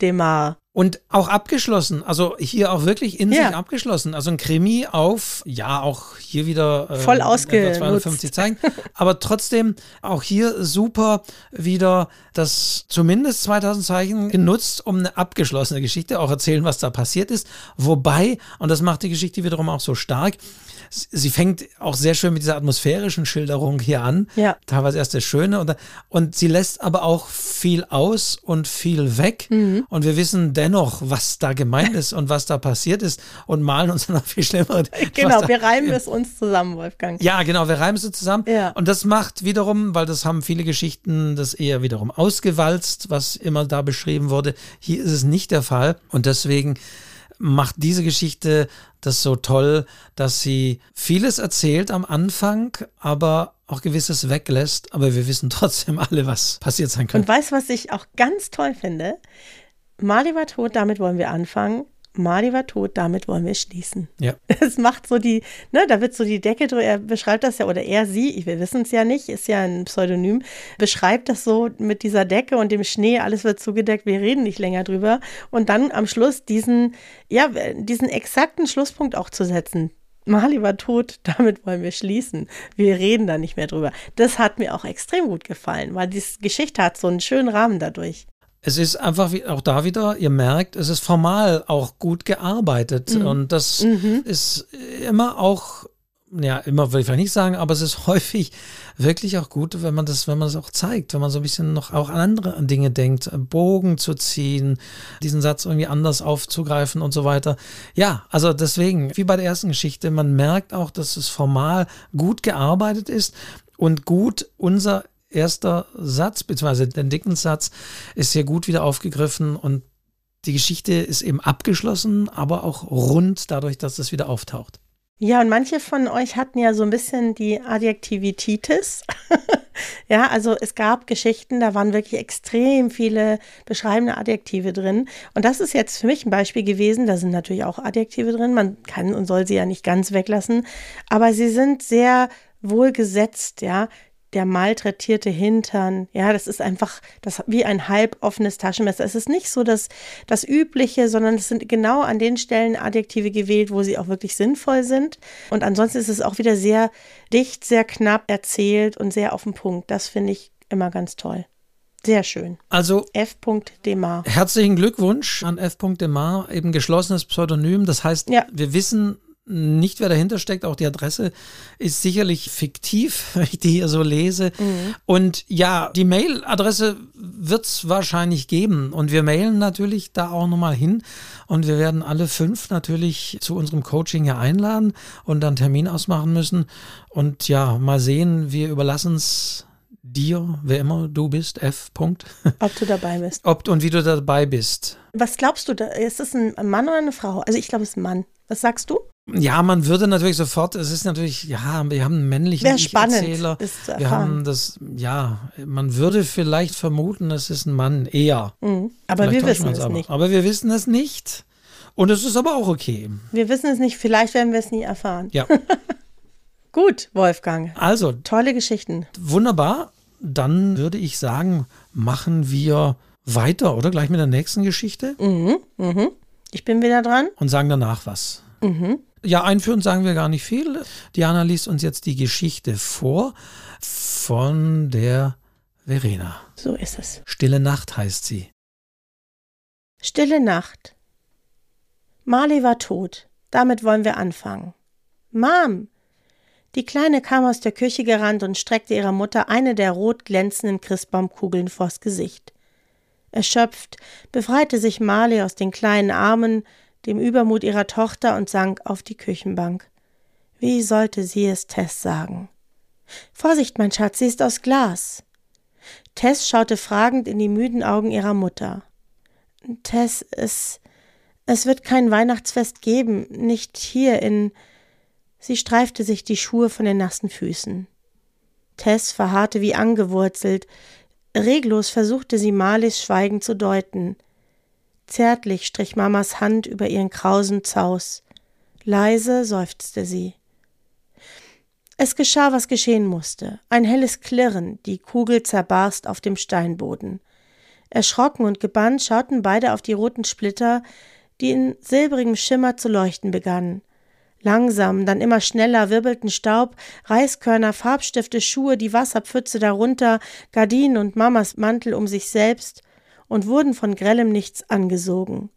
Demar. Und auch abgeschlossen, also hier auch wirklich in ja. sich abgeschlossen. Also ein Krimi auf, ja, auch hier wieder äh, voll ausgenutzt. 250 zeigen. aber trotzdem auch hier super wieder das zumindest 2000 Zeichen genutzt, um eine abgeschlossene Geschichte auch erzählen, was da passiert ist. Wobei, und das macht die Geschichte wiederum auch so stark, sie fängt auch sehr schön mit dieser atmosphärischen Schilderung hier an. Ja. Teilweise erst das Schöne. Und, und sie lässt aber auch viel aus und viel weg. Mhm. Und wir wissen dennoch, was da gemeint ist und was da passiert ist und malen uns noch viel schlimmer. Genau, wir reimen es uns zusammen, Wolfgang. Ja, genau, wir reimen es zusammen. Ja. Und das macht wiederum, weil das haben viele Geschichten das eher wiederum ausgewalzt, was immer da beschrieben wurde. Hier ist es nicht der Fall. Und deswegen macht diese Geschichte das so toll, dass sie vieles erzählt am Anfang, aber auch gewisses weglässt. Aber wir wissen trotzdem alle, was passiert sein könnte. Und weißt, was ich auch ganz toll finde? Mali war tot, damit wollen wir anfangen. Mali war tot, damit wollen wir schließen. Ja. Es macht so die, ne, da wird so die Decke drüber, er beschreibt das ja, oder er, sie, wir wissen es ja nicht, ist ja ein Pseudonym, beschreibt das so mit dieser Decke und dem Schnee, alles wird zugedeckt, wir reden nicht länger drüber. Und dann am Schluss diesen, ja, diesen exakten Schlusspunkt auch zu setzen. Mali war tot, damit wollen wir schließen. Wir reden da nicht mehr drüber. Das hat mir auch extrem gut gefallen, weil die Geschichte hat so einen schönen Rahmen dadurch es ist einfach wie, auch da wieder, ihr merkt, es ist formal auch gut gearbeitet. Mhm. Und das mhm. ist immer auch, ja, immer will ich vielleicht nicht sagen, aber es ist häufig wirklich auch gut, wenn man das, wenn man das auch zeigt, wenn man so ein bisschen noch auch an andere Dinge denkt, Bogen zu ziehen, diesen Satz irgendwie anders aufzugreifen und so weiter. Ja, also deswegen, wie bei der ersten Geschichte, man merkt auch, dass es formal gut gearbeitet ist und gut unser erster Satz, beziehungsweise der Dickens-Satz, ist sehr gut wieder aufgegriffen und die Geschichte ist eben abgeschlossen, aber auch rund dadurch, dass es wieder auftaucht. Ja, und manche von euch hatten ja so ein bisschen die Adjektivitis. ja, also es gab Geschichten, da waren wirklich extrem viele beschreibende Adjektive drin. Und das ist jetzt für mich ein Beispiel gewesen. Da sind natürlich auch Adjektive drin. Man kann und soll sie ja nicht ganz weglassen. Aber sie sind sehr wohlgesetzt, ja der malträtierte Hintern. Ja, das ist einfach das wie ein halboffenes Taschenmesser. Es ist nicht so das, das Übliche, sondern es sind genau an den Stellen Adjektive gewählt, wo sie auch wirklich sinnvoll sind. Und ansonsten ist es auch wieder sehr dicht, sehr knapp erzählt und sehr auf den Punkt. Das finde ich immer ganz toll. Sehr schön. Also F. Demar. Herzlichen Glückwunsch an F. Demar, eben geschlossenes Pseudonym. Das heißt, ja. wir wissen nicht, wer dahinter steckt. Auch die Adresse ist sicherlich fiktiv, wenn ich die hier so lese. Mhm. Und ja, die Mailadresse wird es wahrscheinlich geben. Und wir mailen natürlich da auch nochmal hin. Und wir werden alle fünf natürlich zu unserem Coaching hier einladen und dann Termin ausmachen müssen. Und ja, mal sehen, wir überlassen es dir, wer immer du bist, F. Punkt. Ob du dabei bist. Ob und wie du dabei bist. Was glaubst du, da, ist es ein Mann oder eine Frau? Also ich glaube, es ist ein Mann. Was sagst du? Ja, man würde natürlich sofort, es ist natürlich, ja, wir haben einen männlichen zu Wir haben das, ja, man würde vielleicht vermuten, es ist ein Mann eher. Mhm. Aber vielleicht wir wissen es aber. nicht. Aber wir wissen es nicht. Und es ist aber auch okay. Wir wissen es nicht, vielleicht werden wir es nie erfahren. Ja. Gut, Wolfgang. Also. Tolle Geschichten. Wunderbar. Dann würde ich sagen, machen wir weiter, oder? Gleich mit der nächsten Geschichte. Mhm, mhm. Ich bin wieder dran. Und sagen danach was. Mhm. Ja, einführend sagen wir gar nicht viel. Diana liest uns jetzt die Geschichte vor von der Verena. So ist es. Stille Nacht heißt sie. Stille Nacht. Marley war tot. Damit wollen wir anfangen. Mom! Die Kleine kam aus der Küche gerannt und streckte ihrer Mutter eine der rot glänzenden Christbaumkugeln vors Gesicht. Erschöpft befreite sich Marley aus den kleinen Armen, dem Übermut ihrer Tochter und sank auf die Küchenbank. Wie sollte sie es Tess sagen? Vorsicht, mein Schatz, sie ist aus Glas. Tess schaute fragend in die müden Augen ihrer Mutter. Tess, es, es wird kein Weihnachtsfest geben, nicht hier in. Sie streifte sich die Schuhe von den nassen Füßen. Tess verharrte wie angewurzelt. Reglos versuchte sie Marlies Schweigen zu deuten. Zärtlich strich Mamas Hand über ihren krausen Zaus. Leise seufzte sie. Es geschah, was geschehen musste. Ein helles Klirren, die Kugel zerbarst auf dem Steinboden. Erschrocken und gebannt schauten beide auf die roten Splitter, die in silbrigem Schimmer zu leuchten begannen. Langsam, dann immer schneller wirbelten Staub, Reiskörner, Farbstifte, Schuhe, die Wasserpfütze darunter, Gardinen und Mamas Mantel um sich selbst und wurden von grellem Nichts angesogen.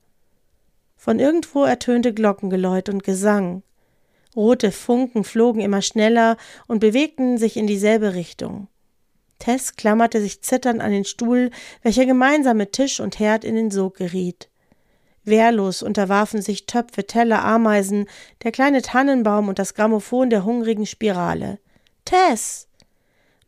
Von irgendwo ertönte Glockengeläut und Gesang. Rote Funken flogen immer schneller und bewegten sich in dieselbe Richtung. Tess klammerte sich zitternd an den Stuhl, welcher gemeinsam mit Tisch und Herd in den Sog geriet. Wehrlos unterwarfen sich Töpfe, Teller, Ameisen, der kleine Tannenbaum und das Grammophon der hungrigen Spirale. Tess!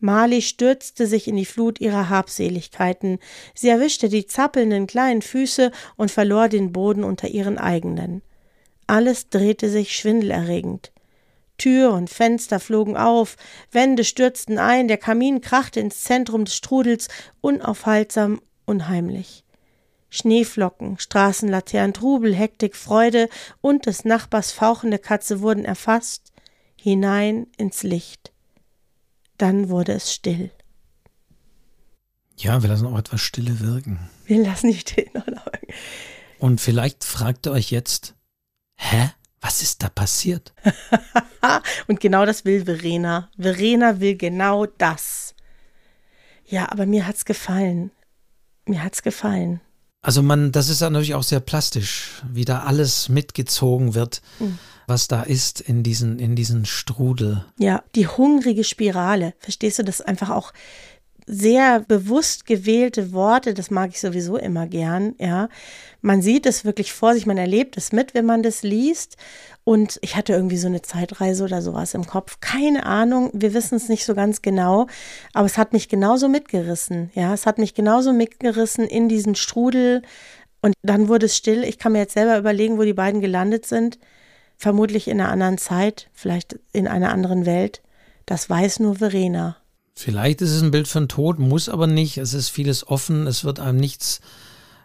Marley stürzte sich in die Flut ihrer Habseligkeiten. Sie erwischte die zappelnden kleinen Füße und verlor den Boden unter ihren eigenen. Alles drehte sich schwindelerregend. Tür und Fenster flogen auf, Wände stürzten ein, der Kamin krachte ins Zentrum des Strudels, unaufhaltsam, unheimlich. Schneeflocken, Straßenlaternen, Trubel, Hektik, Freude und des Nachbars fauchende Katze wurden erfasst, hinein ins Licht. Dann wurde es still. Ja, wir lassen auch etwas Stille wirken. Wir lassen die Stille noch wirken. Und vielleicht fragt ihr euch jetzt, hä? Was ist da passiert? Und genau das will Verena. Verena will genau das. Ja, aber mir hat's gefallen. Mir hat's gefallen. Also man, das ist natürlich auch sehr plastisch, wie da alles mitgezogen wird. Mhm was da ist in diesen, in diesen Strudel. Ja, die hungrige Spirale. Verstehst du das einfach auch? sehr bewusst gewählte Worte, das mag ich sowieso immer gern, ja. Man sieht es wirklich vor sich, man erlebt es mit, wenn man das liest. Und ich hatte irgendwie so eine Zeitreise oder sowas im Kopf. Keine Ahnung, wir wissen es nicht so ganz genau, aber es hat mich genauso mitgerissen, ja. Es hat mich genauso mitgerissen in diesen Strudel. Und dann wurde es still. Ich kann mir jetzt selber überlegen, wo die beiden gelandet sind vermutlich in einer anderen Zeit, vielleicht in einer anderen Welt. Das weiß nur Verena. Vielleicht ist es ein Bild von Tod, muss aber nicht. Es ist vieles offen, es wird einem nichts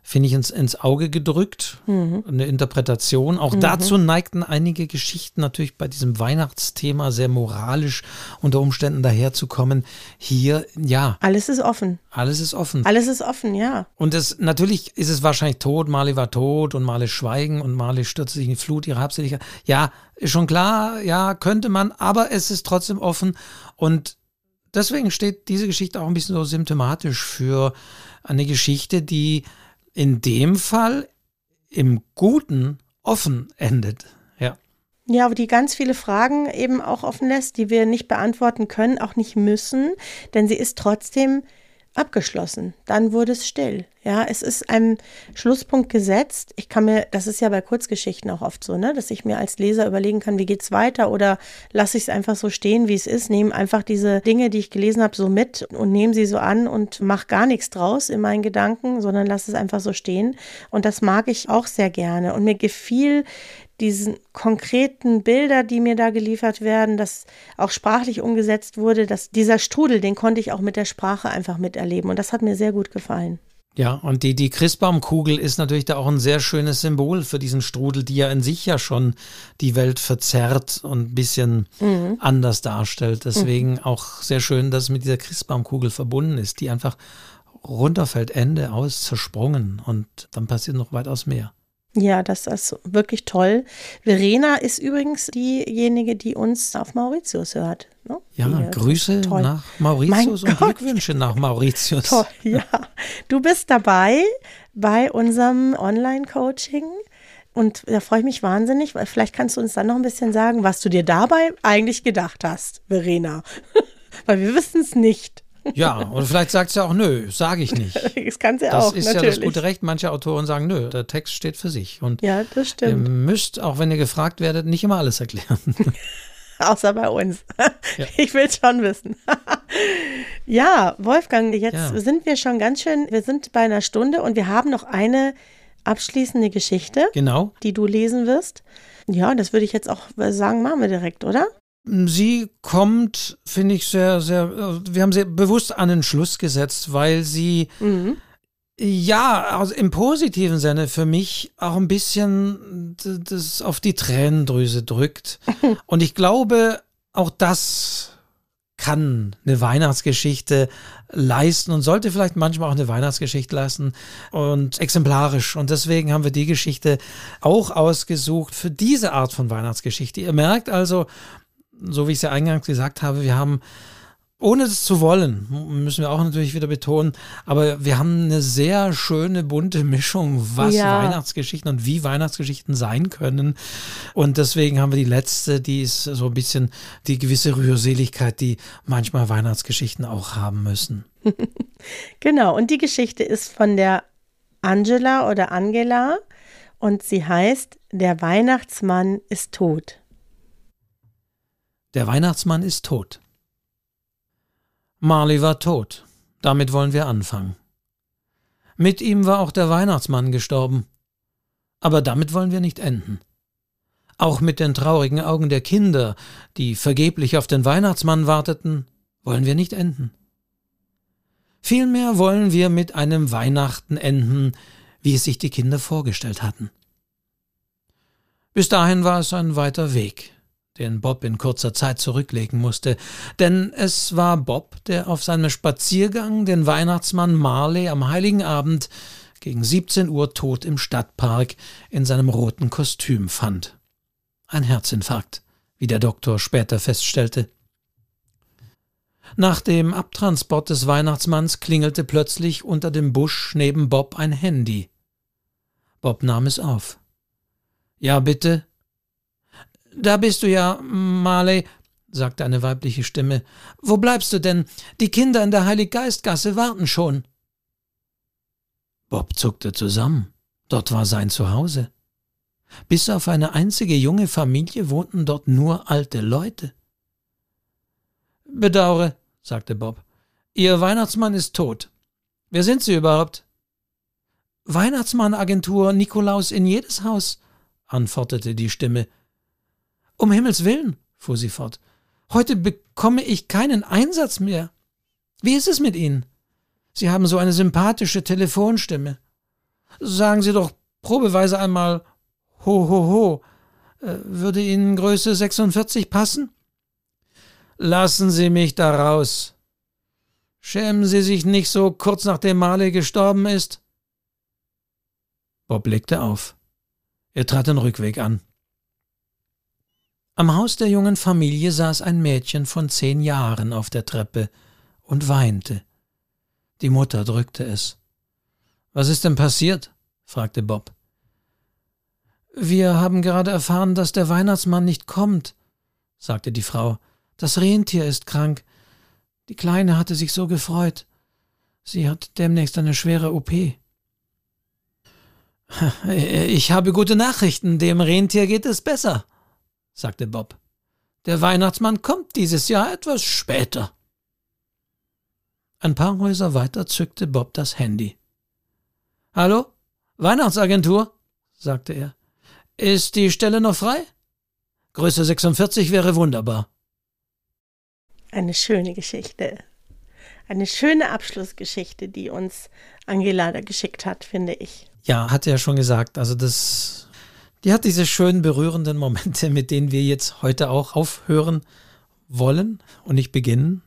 finde ich, ins, ins Auge gedrückt. Mhm. Eine Interpretation. Auch mhm. dazu neigten einige Geschichten natürlich bei diesem Weihnachtsthema sehr moralisch unter Umständen daherzukommen. Hier, ja. Alles ist offen. Alles ist offen. Alles ist offen, ja. Und es, natürlich ist es wahrscheinlich tot. Marley war tot und Marley schweigen und Marley stürzte sich in die Flut ihrer Habseligkeit. Ja, ist schon klar, ja, könnte man, aber es ist trotzdem offen und deswegen steht diese Geschichte auch ein bisschen so symptomatisch für eine Geschichte, die in dem Fall im Guten offen endet. Ja. Ja, aber die ganz viele Fragen eben auch offen lässt, die wir nicht beantworten können, auch nicht müssen, denn sie ist trotzdem abgeschlossen. Dann wurde es still. Ja, es ist ein Schlusspunkt gesetzt. Ich kann mir, das ist ja bei Kurzgeschichten auch oft so, ne, dass ich mir als Leser überlegen kann, wie geht's weiter oder lasse ich es einfach so stehen, wie es ist, nehme einfach diese Dinge, die ich gelesen habe, so mit und nehme sie so an und mache gar nichts draus in meinen Gedanken, sondern lasse es einfach so stehen. Und das mag ich auch sehr gerne. Und mir gefiel diesen konkreten Bilder, die mir da geliefert werden, das auch sprachlich umgesetzt wurde, dass dieser Strudel, den konnte ich auch mit der Sprache einfach miterleben und das hat mir sehr gut gefallen. Ja, und die, die Christbaumkugel ist natürlich da auch ein sehr schönes Symbol für diesen Strudel, die ja in sich ja schon die Welt verzerrt und ein bisschen mhm. anders darstellt. Deswegen mhm. auch sehr schön, dass es mit dieser Christbaumkugel verbunden ist, die einfach runterfällt, Ende aus, zersprungen und dann passiert noch weitaus mehr. Ja, das ist wirklich toll. Verena ist übrigens diejenige, die uns auf Mauritius hört. Ne? Ja, die, Grüße toll. nach Mauritius mein und Gott. Glückwünsche nach Mauritius. Toll, ja. Du bist dabei bei unserem Online-Coaching. Und da freue ich mich wahnsinnig, weil vielleicht kannst du uns dann noch ein bisschen sagen, was du dir dabei eigentlich gedacht hast, Verena. weil wir wissen es nicht. Ja, oder vielleicht sagt sie auch, nö, sage ich nicht. Das kann sie das auch. Das ist natürlich. ja das gute Recht. Manche Autoren sagen, nö, der Text steht für sich. Und ja, das stimmt. Ihr müsst, auch wenn ihr gefragt werdet, nicht immer alles erklären. Außer bei uns. Ja. Ich will es schon wissen. ja, Wolfgang, jetzt ja. sind wir schon ganz schön, wir sind bei einer Stunde und wir haben noch eine abschließende Geschichte, genau. die du lesen wirst. Ja, das würde ich jetzt auch sagen, machen wir direkt, oder? Sie kommt, finde ich, sehr, sehr, wir haben sie bewusst an den Schluss gesetzt, weil sie, mhm. ja, also im positiven Sinne für mich auch ein bisschen das auf die Tränendrüse drückt. Und ich glaube, auch das kann eine Weihnachtsgeschichte leisten und sollte vielleicht manchmal auch eine Weihnachtsgeschichte leisten und exemplarisch. Und deswegen haben wir die Geschichte auch ausgesucht für diese Art von Weihnachtsgeschichte. Ihr merkt also, so wie ich es ja eingangs gesagt habe, wir haben, ohne es zu wollen, müssen wir auch natürlich wieder betonen, aber wir haben eine sehr schöne bunte Mischung, was ja. Weihnachtsgeschichten und wie Weihnachtsgeschichten sein können. Und deswegen haben wir die letzte, die ist so ein bisschen die gewisse Rührseligkeit, die manchmal Weihnachtsgeschichten auch haben müssen. genau, und die Geschichte ist von der Angela oder Angela und sie heißt Der Weihnachtsmann ist tot. Der Weihnachtsmann ist tot. Marley war tot. Damit wollen wir anfangen. Mit ihm war auch der Weihnachtsmann gestorben. Aber damit wollen wir nicht enden. Auch mit den traurigen Augen der Kinder, die vergeblich auf den Weihnachtsmann warteten, wollen wir nicht enden. Vielmehr wollen wir mit einem Weihnachten enden, wie es sich die Kinder vorgestellt hatten. Bis dahin war es ein weiter Weg den Bob in kurzer Zeit zurücklegen musste, denn es war Bob, der auf seinem Spaziergang den Weihnachtsmann Marley am heiligen Abend gegen 17 Uhr tot im Stadtpark in seinem roten Kostüm fand. Ein Herzinfarkt, wie der Doktor später feststellte. Nach dem Abtransport des Weihnachtsmanns klingelte plötzlich unter dem Busch neben Bob ein Handy. Bob nahm es auf. Ja, bitte, da bist du ja, Marley, sagte eine weibliche Stimme. Wo bleibst du denn? Die Kinder in der Heiliggeistgasse warten schon. Bob zuckte zusammen. Dort war sein Zuhause. Bis auf eine einzige junge Familie wohnten dort nur alte Leute. Bedaure, sagte Bob. Ihr Weihnachtsmann ist tot. Wer sind Sie überhaupt? Weihnachtsmannagentur Nikolaus in jedes Haus, antwortete die Stimme. Um Himmels willen, fuhr sie fort, heute bekomme ich keinen Einsatz mehr. Wie ist es mit Ihnen? Sie haben so eine sympathische Telefonstimme. Sagen Sie doch probeweise einmal Ho, ho, ho. Äh, würde Ihnen Größe 46 passen? Lassen Sie mich da raus. Schämen Sie sich nicht so kurz nachdem Marley gestorben ist? Bob legte auf. Er trat den Rückweg an. Am Haus der jungen Familie saß ein Mädchen von zehn Jahren auf der Treppe und weinte. Die Mutter drückte es. Was ist denn passiert? fragte Bob. Wir haben gerade erfahren, dass der Weihnachtsmann nicht kommt, sagte die Frau. Das Rentier ist krank. Die Kleine hatte sich so gefreut. Sie hat demnächst eine schwere OP. Ich habe gute Nachrichten, dem Rentier geht es besser, sagte Bob. Der Weihnachtsmann kommt dieses Jahr etwas später. Ein paar Häuser weiter zückte Bob das Handy. Hallo? Weihnachtsagentur? sagte er. Ist die Stelle noch frei? Größe 46 wäre wunderbar. Eine schöne Geschichte. Eine schöne Abschlussgeschichte, die uns Angela da geschickt hat, finde ich. Ja, hat er schon gesagt. Also das, die hat diese schönen berührenden Momente, mit denen wir jetzt heute auch aufhören wollen und nicht beginnen.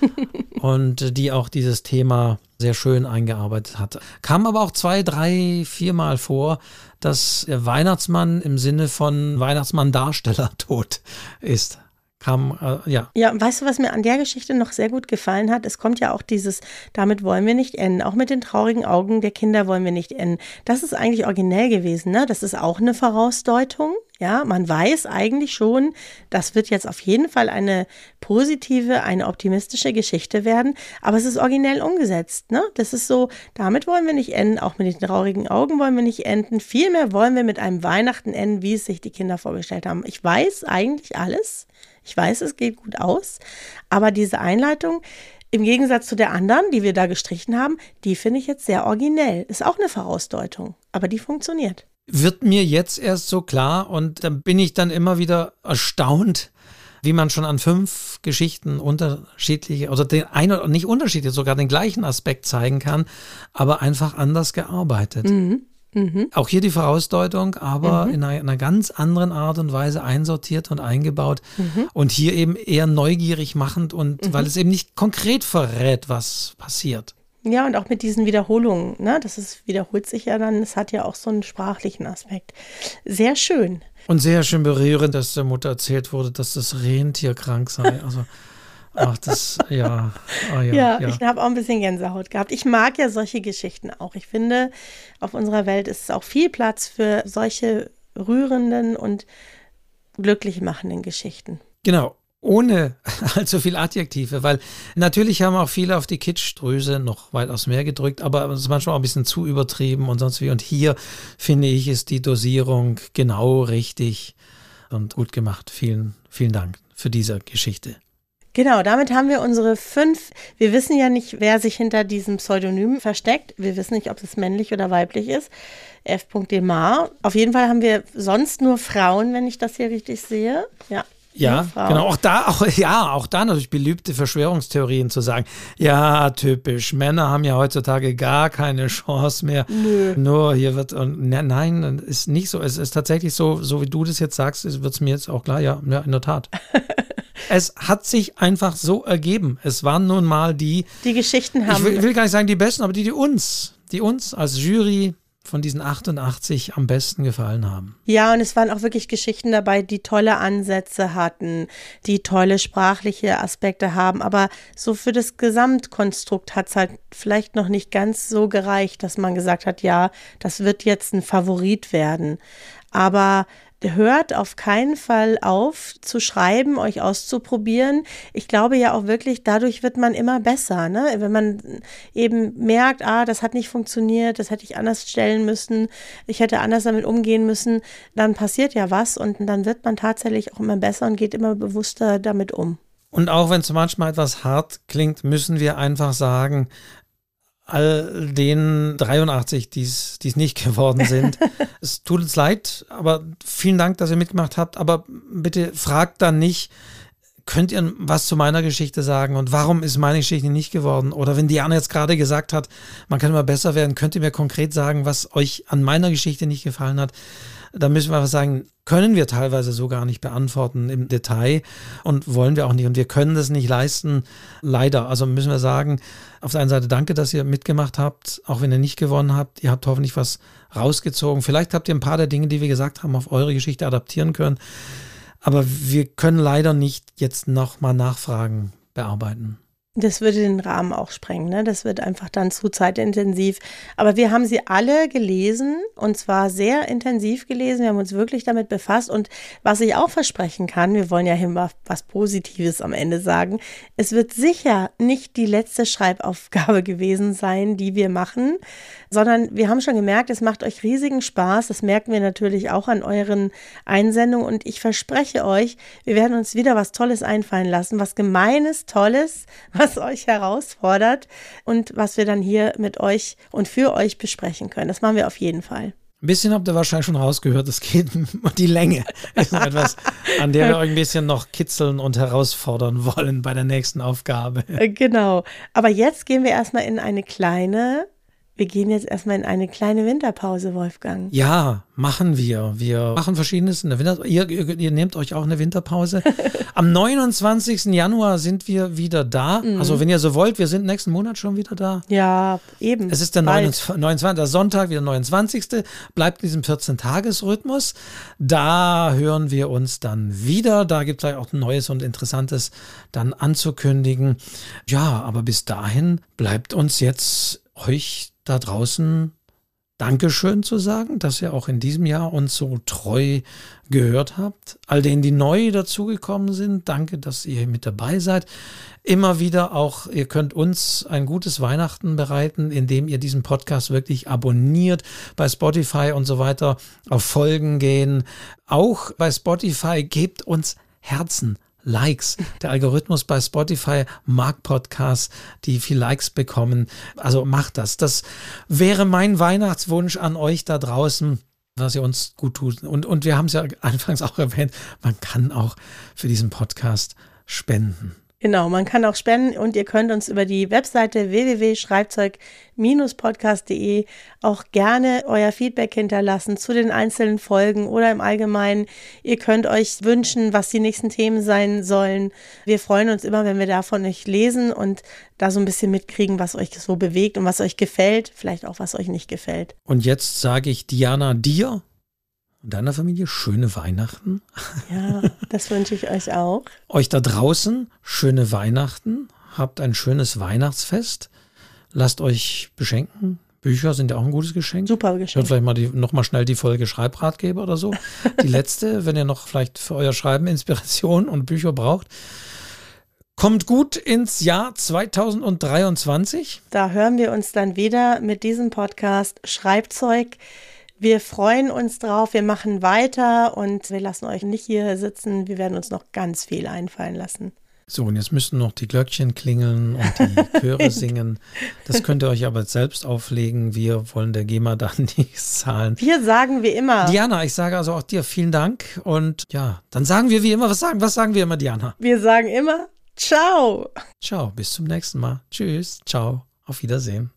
und die auch dieses Thema sehr schön eingearbeitet hat. Kam aber auch zwei, drei, viermal vor, dass der Weihnachtsmann im Sinne von Weihnachtsmann-Darsteller tot ist kam, äh, ja. Ja, weißt du, was mir an der Geschichte noch sehr gut gefallen hat? Es kommt ja auch dieses, damit wollen wir nicht enden. Auch mit den traurigen Augen der Kinder wollen wir nicht enden. Das ist eigentlich originell gewesen, ne? Das ist auch eine Vorausdeutung. Ja, man weiß eigentlich schon, das wird jetzt auf jeden Fall eine positive, eine optimistische Geschichte werden, aber es ist originell umgesetzt, ne? Das ist so, damit wollen wir nicht enden, auch mit den traurigen Augen wollen wir nicht enden. Vielmehr wollen wir mit einem Weihnachten enden, wie es sich die Kinder vorgestellt haben. Ich weiß eigentlich alles. Ich weiß, es geht gut aus, aber diese Einleitung, im Gegensatz zu der anderen, die wir da gestrichen haben, die finde ich jetzt sehr originell. Ist auch eine Vorausdeutung, aber die funktioniert. Wird mir jetzt erst so klar und dann bin ich dann immer wieder erstaunt, wie man schon an fünf Geschichten unterschiedliche, oder den einen, nicht unterschiedlich, sogar den gleichen Aspekt zeigen kann, aber einfach anders gearbeitet. Mhm. Mhm. Auch hier die Vorausdeutung, aber mhm. in, einer, in, einer, ganz anderen Art und Weise einsortiert und eingebaut mhm. und hier eben eher neugierig machend und mhm. weil es eben nicht konkret verrät, was passiert. Ja, und auch mit diesen Wiederholungen, ne? Das ist, wiederholt sich ja dann, es hat ja auch so einen sprachlichen Aspekt. Sehr schön. Und sehr schön berührend, dass der Mutter erzählt wurde, dass das Rentier krank sei. Also Ach, das, ja. Oh, ja, ja, ja, ich habe auch ein bisschen Gänsehaut gehabt. Ich mag ja solche Geschichten auch. Ich finde, auf unserer Welt ist es auch viel Platz für solche rührenden und glücklich machenden Geschichten. Genau. Ohne allzu viel Adjektive, weil natürlich haben auch viele auf die Kitschdrüse noch weitaus mehr gedrückt, aber es ist manchmal auch ein bisschen zu übertrieben und sonst wie. Und hier finde ich, ist die Dosierung genau richtig und gut gemacht. Vielen, vielen Dank für diese Geschichte. Genau, damit haben wir unsere fünf. Wir wissen ja nicht, wer sich hinter diesem Pseudonym versteckt. Wir wissen nicht, ob es männlich oder weiblich ist. F. Demar. Auf jeden Fall haben wir sonst nur Frauen, wenn ich das hier richtig sehe. Ja. Ja, genau. Auch da, auch, ja, auch da natürlich beliebte Verschwörungstheorien zu sagen. Ja, typisch. Männer haben ja heutzutage gar keine Chance mehr. Nö. Nur hier wird, und, ne, nein, ist nicht so. Es ist tatsächlich so, so wie du das jetzt sagst, wird es mir jetzt auch klar. Ja, ja in der Tat. es hat sich einfach so ergeben. Es waren nun mal die. Die Geschichten haben. Ich will, will gar nicht sagen die besten, aber die, die uns, die uns als Jury von diesen 88 am besten gefallen haben. Ja, und es waren auch wirklich Geschichten dabei, die tolle Ansätze hatten, die tolle sprachliche Aspekte haben. Aber so für das Gesamtkonstrukt hat es halt vielleicht noch nicht ganz so gereicht, dass man gesagt hat, ja, das wird jetzt ein Favorit werden. Aber hört auf keinen Fall auf zu schreiben, euch auszuprobieren. Ich glaube ja auch wirklich, dadurch wird man immer besser. Ne? Wenn man eben merkt, ah, das hat nicht funktioniert, das hätte ich anders stellen müssen, ich hätte anders damit umgehen müssen, dann passiert ja was und dann wird man tatsächlich auch immer besser und geht immer bewusster damit um. Und auch wenn es manchmal etwas hart klingt, müssen wir einfach sagen, all den 83, die es nicht geworden sind. es tut uns leid, aber vielen Dank, dass ihr mitgemacht habt. Aber bitte fragt dann nicht, könnt ihr was zu meiner Geschichte sagen und warum ist meine Geschichte nicht geworden? Oder wenn Diana jetzt gerade gesagt hat, man kann immer besser werden, könnt ihr mir konkret sagen, was euch an meiner Geschichte nicht gefallen hat? Da müssen wir einfach sagen, können wir teilweise so gar nicht beantworten im Detail und wollen wir auch nicht. Und wir können das nicht leisten, leider. Also müssen wir sagen, auf der einen Seite danke, dass ihr mitgemacht habt, auch wenn ihr nicht gewonnen habt. Ihr habt hoffentlich was rausgezogen. Vielleicht habt ihr ein paar der Dinge, die wir gesagt haben, auf eure Geschichte adaptieren können. Aber wir können leider nicht jetzt nochmal Nachfragen bearbeiten. Das würde den Rahmen auch sprengen, ne? Das wird einfach dann zu zeitintensiv. Aber wir haben sie alle gelesen und zwar sehr intensiv gelesen. Wir haben uns wirklich damit befasst. Und was ich auch versprechen kann, wir wollen ja immer was Positives am Ende sagen. Es wird sicher nicht die letzte Schreibaufgabe gewesen sein, die wir machen, sondern wir haben schon gemerkt, es macht euch riesigen Spaß. Das merken wir natürlich auch an euren Einsendungen. Und ich verspreche euch, wir werden uns wieder was Tolles einfallen lassen, was Gemeines, Tolles, was euch herausfordert und was wir dann hier mit euch und für euch besprechen können. Das machen wir auf jeden Fall. Ein bisschen habt ihr wahrscheinlich schon rausgehört, es geht um die Länge. Ist etwas, an der wir euch ein bisschen noch kitzeln und herausfordern wollen bei der nächsten Aufgabe. Äh, genau. Aber jetzt gehen wir erstmal in eine kleine wir gehen jetzt erstmal in eine kleine Winterpause, Wolfgang. Ja, machen wir. Wir machen verschiedenes in der Winter ihr, ihr, ihr nehmt euch auch eine Winterpause. Am 29. Januar sind wir wieder da. Mhm. Also, wenn ihr so wollt, wir sind nächsten Monat schon wieder da. Ja, eben. Es ist der 29, 29. Der Sonntag, wieder 29. Bleibt in diesem 14-Tages-Rhythmus. Da hören wir uns dann wieder. Da gibt es auch Neues und Interessantes dann anzukündigen. Ja, aber bis dahin bleibt uns jetzt euch da draußen Dankeschön zu sagen, dass ihr auch in diesem Jahr uns so treu gehört habt. All denen, die neu dazugekommen sind, danke, dass ihr mit dabei seid. Immer wieder auch, ihr könnt uns ein gutes Weihnachten bereiten, indem ihr diesen Podcast wirklich abonniert bei Spotify und so weiter, auf Folgen gehen. Auch bei Spotify gebt uns Herzen. Likes. Der Algorithmus bei Spotify mag Podcasts, die viel Likes bekommen. Also macht das. Das wäre mein Weihnachtswunsch an euch da draußen was ihr uns gut tut. Und, und wir haben es ja anfangs auch erwähnt, man kann auch für diesen Podcast spenden. Genau, man kann auch spenden und ihr könnt uns über die Webseite www.schreibzeug-podcast.de auch gerne euer Feedback hinterlassen zu den einzelnen Folgen oder im Allgemeinen. Ihr könnt euch wünschen, was die nächsten Themen sein sollen. Wir freuen uns immer, wenn wir da von euch lesen und da so ein bisschen mitkriegen, was euch so bewegt und was euch gefällt, vielleicht auch was euch nicht gefällt. Und jetzt sage ich Diana dir und deiner Familie schöne Weihnachten. Ja, das wünsche ich euch auch. Euch da draußen schöne Weihnachten. Habt ein schönes Weihnachtsfest. Lasst euch beschenken. Bücher sind ja auch ein gutes Geschenk. Super Geschenk. Hört vielleicht mal die, noch mal schnell die Folge Schreibratgeber oder so. Die letzte, wenn ihr noch vielleicht für euer Schreiben Inspiration und Bücher braucht. Kommt gut ins Jahr 2023. Da hören wir uns dann wieder mit diesem Podcast Schreibzeug. Wir freuen uns drauf, wir machen weiter und wir lassen euch nicht hier sitzen. Wir werden uns noch ganz viel einfallen lassen. So, und jetzt müssen noch die Glöckchen klingeln und die Chöre singen. Das könnt ihr euch aber selbst auflegen. Wir wollen der GEMA da nichts zahlen. Wir sagen wie immer. Diana, ich sage also auch dir vielen Dank. Und ja, dann sagen wir wie immer, was sagen, was sagen wir immer, Diana? Wir sagen immer Ciao. Ciao, bis zum nächsten Mal. Tschüss, ciao, auf Wiedersehen.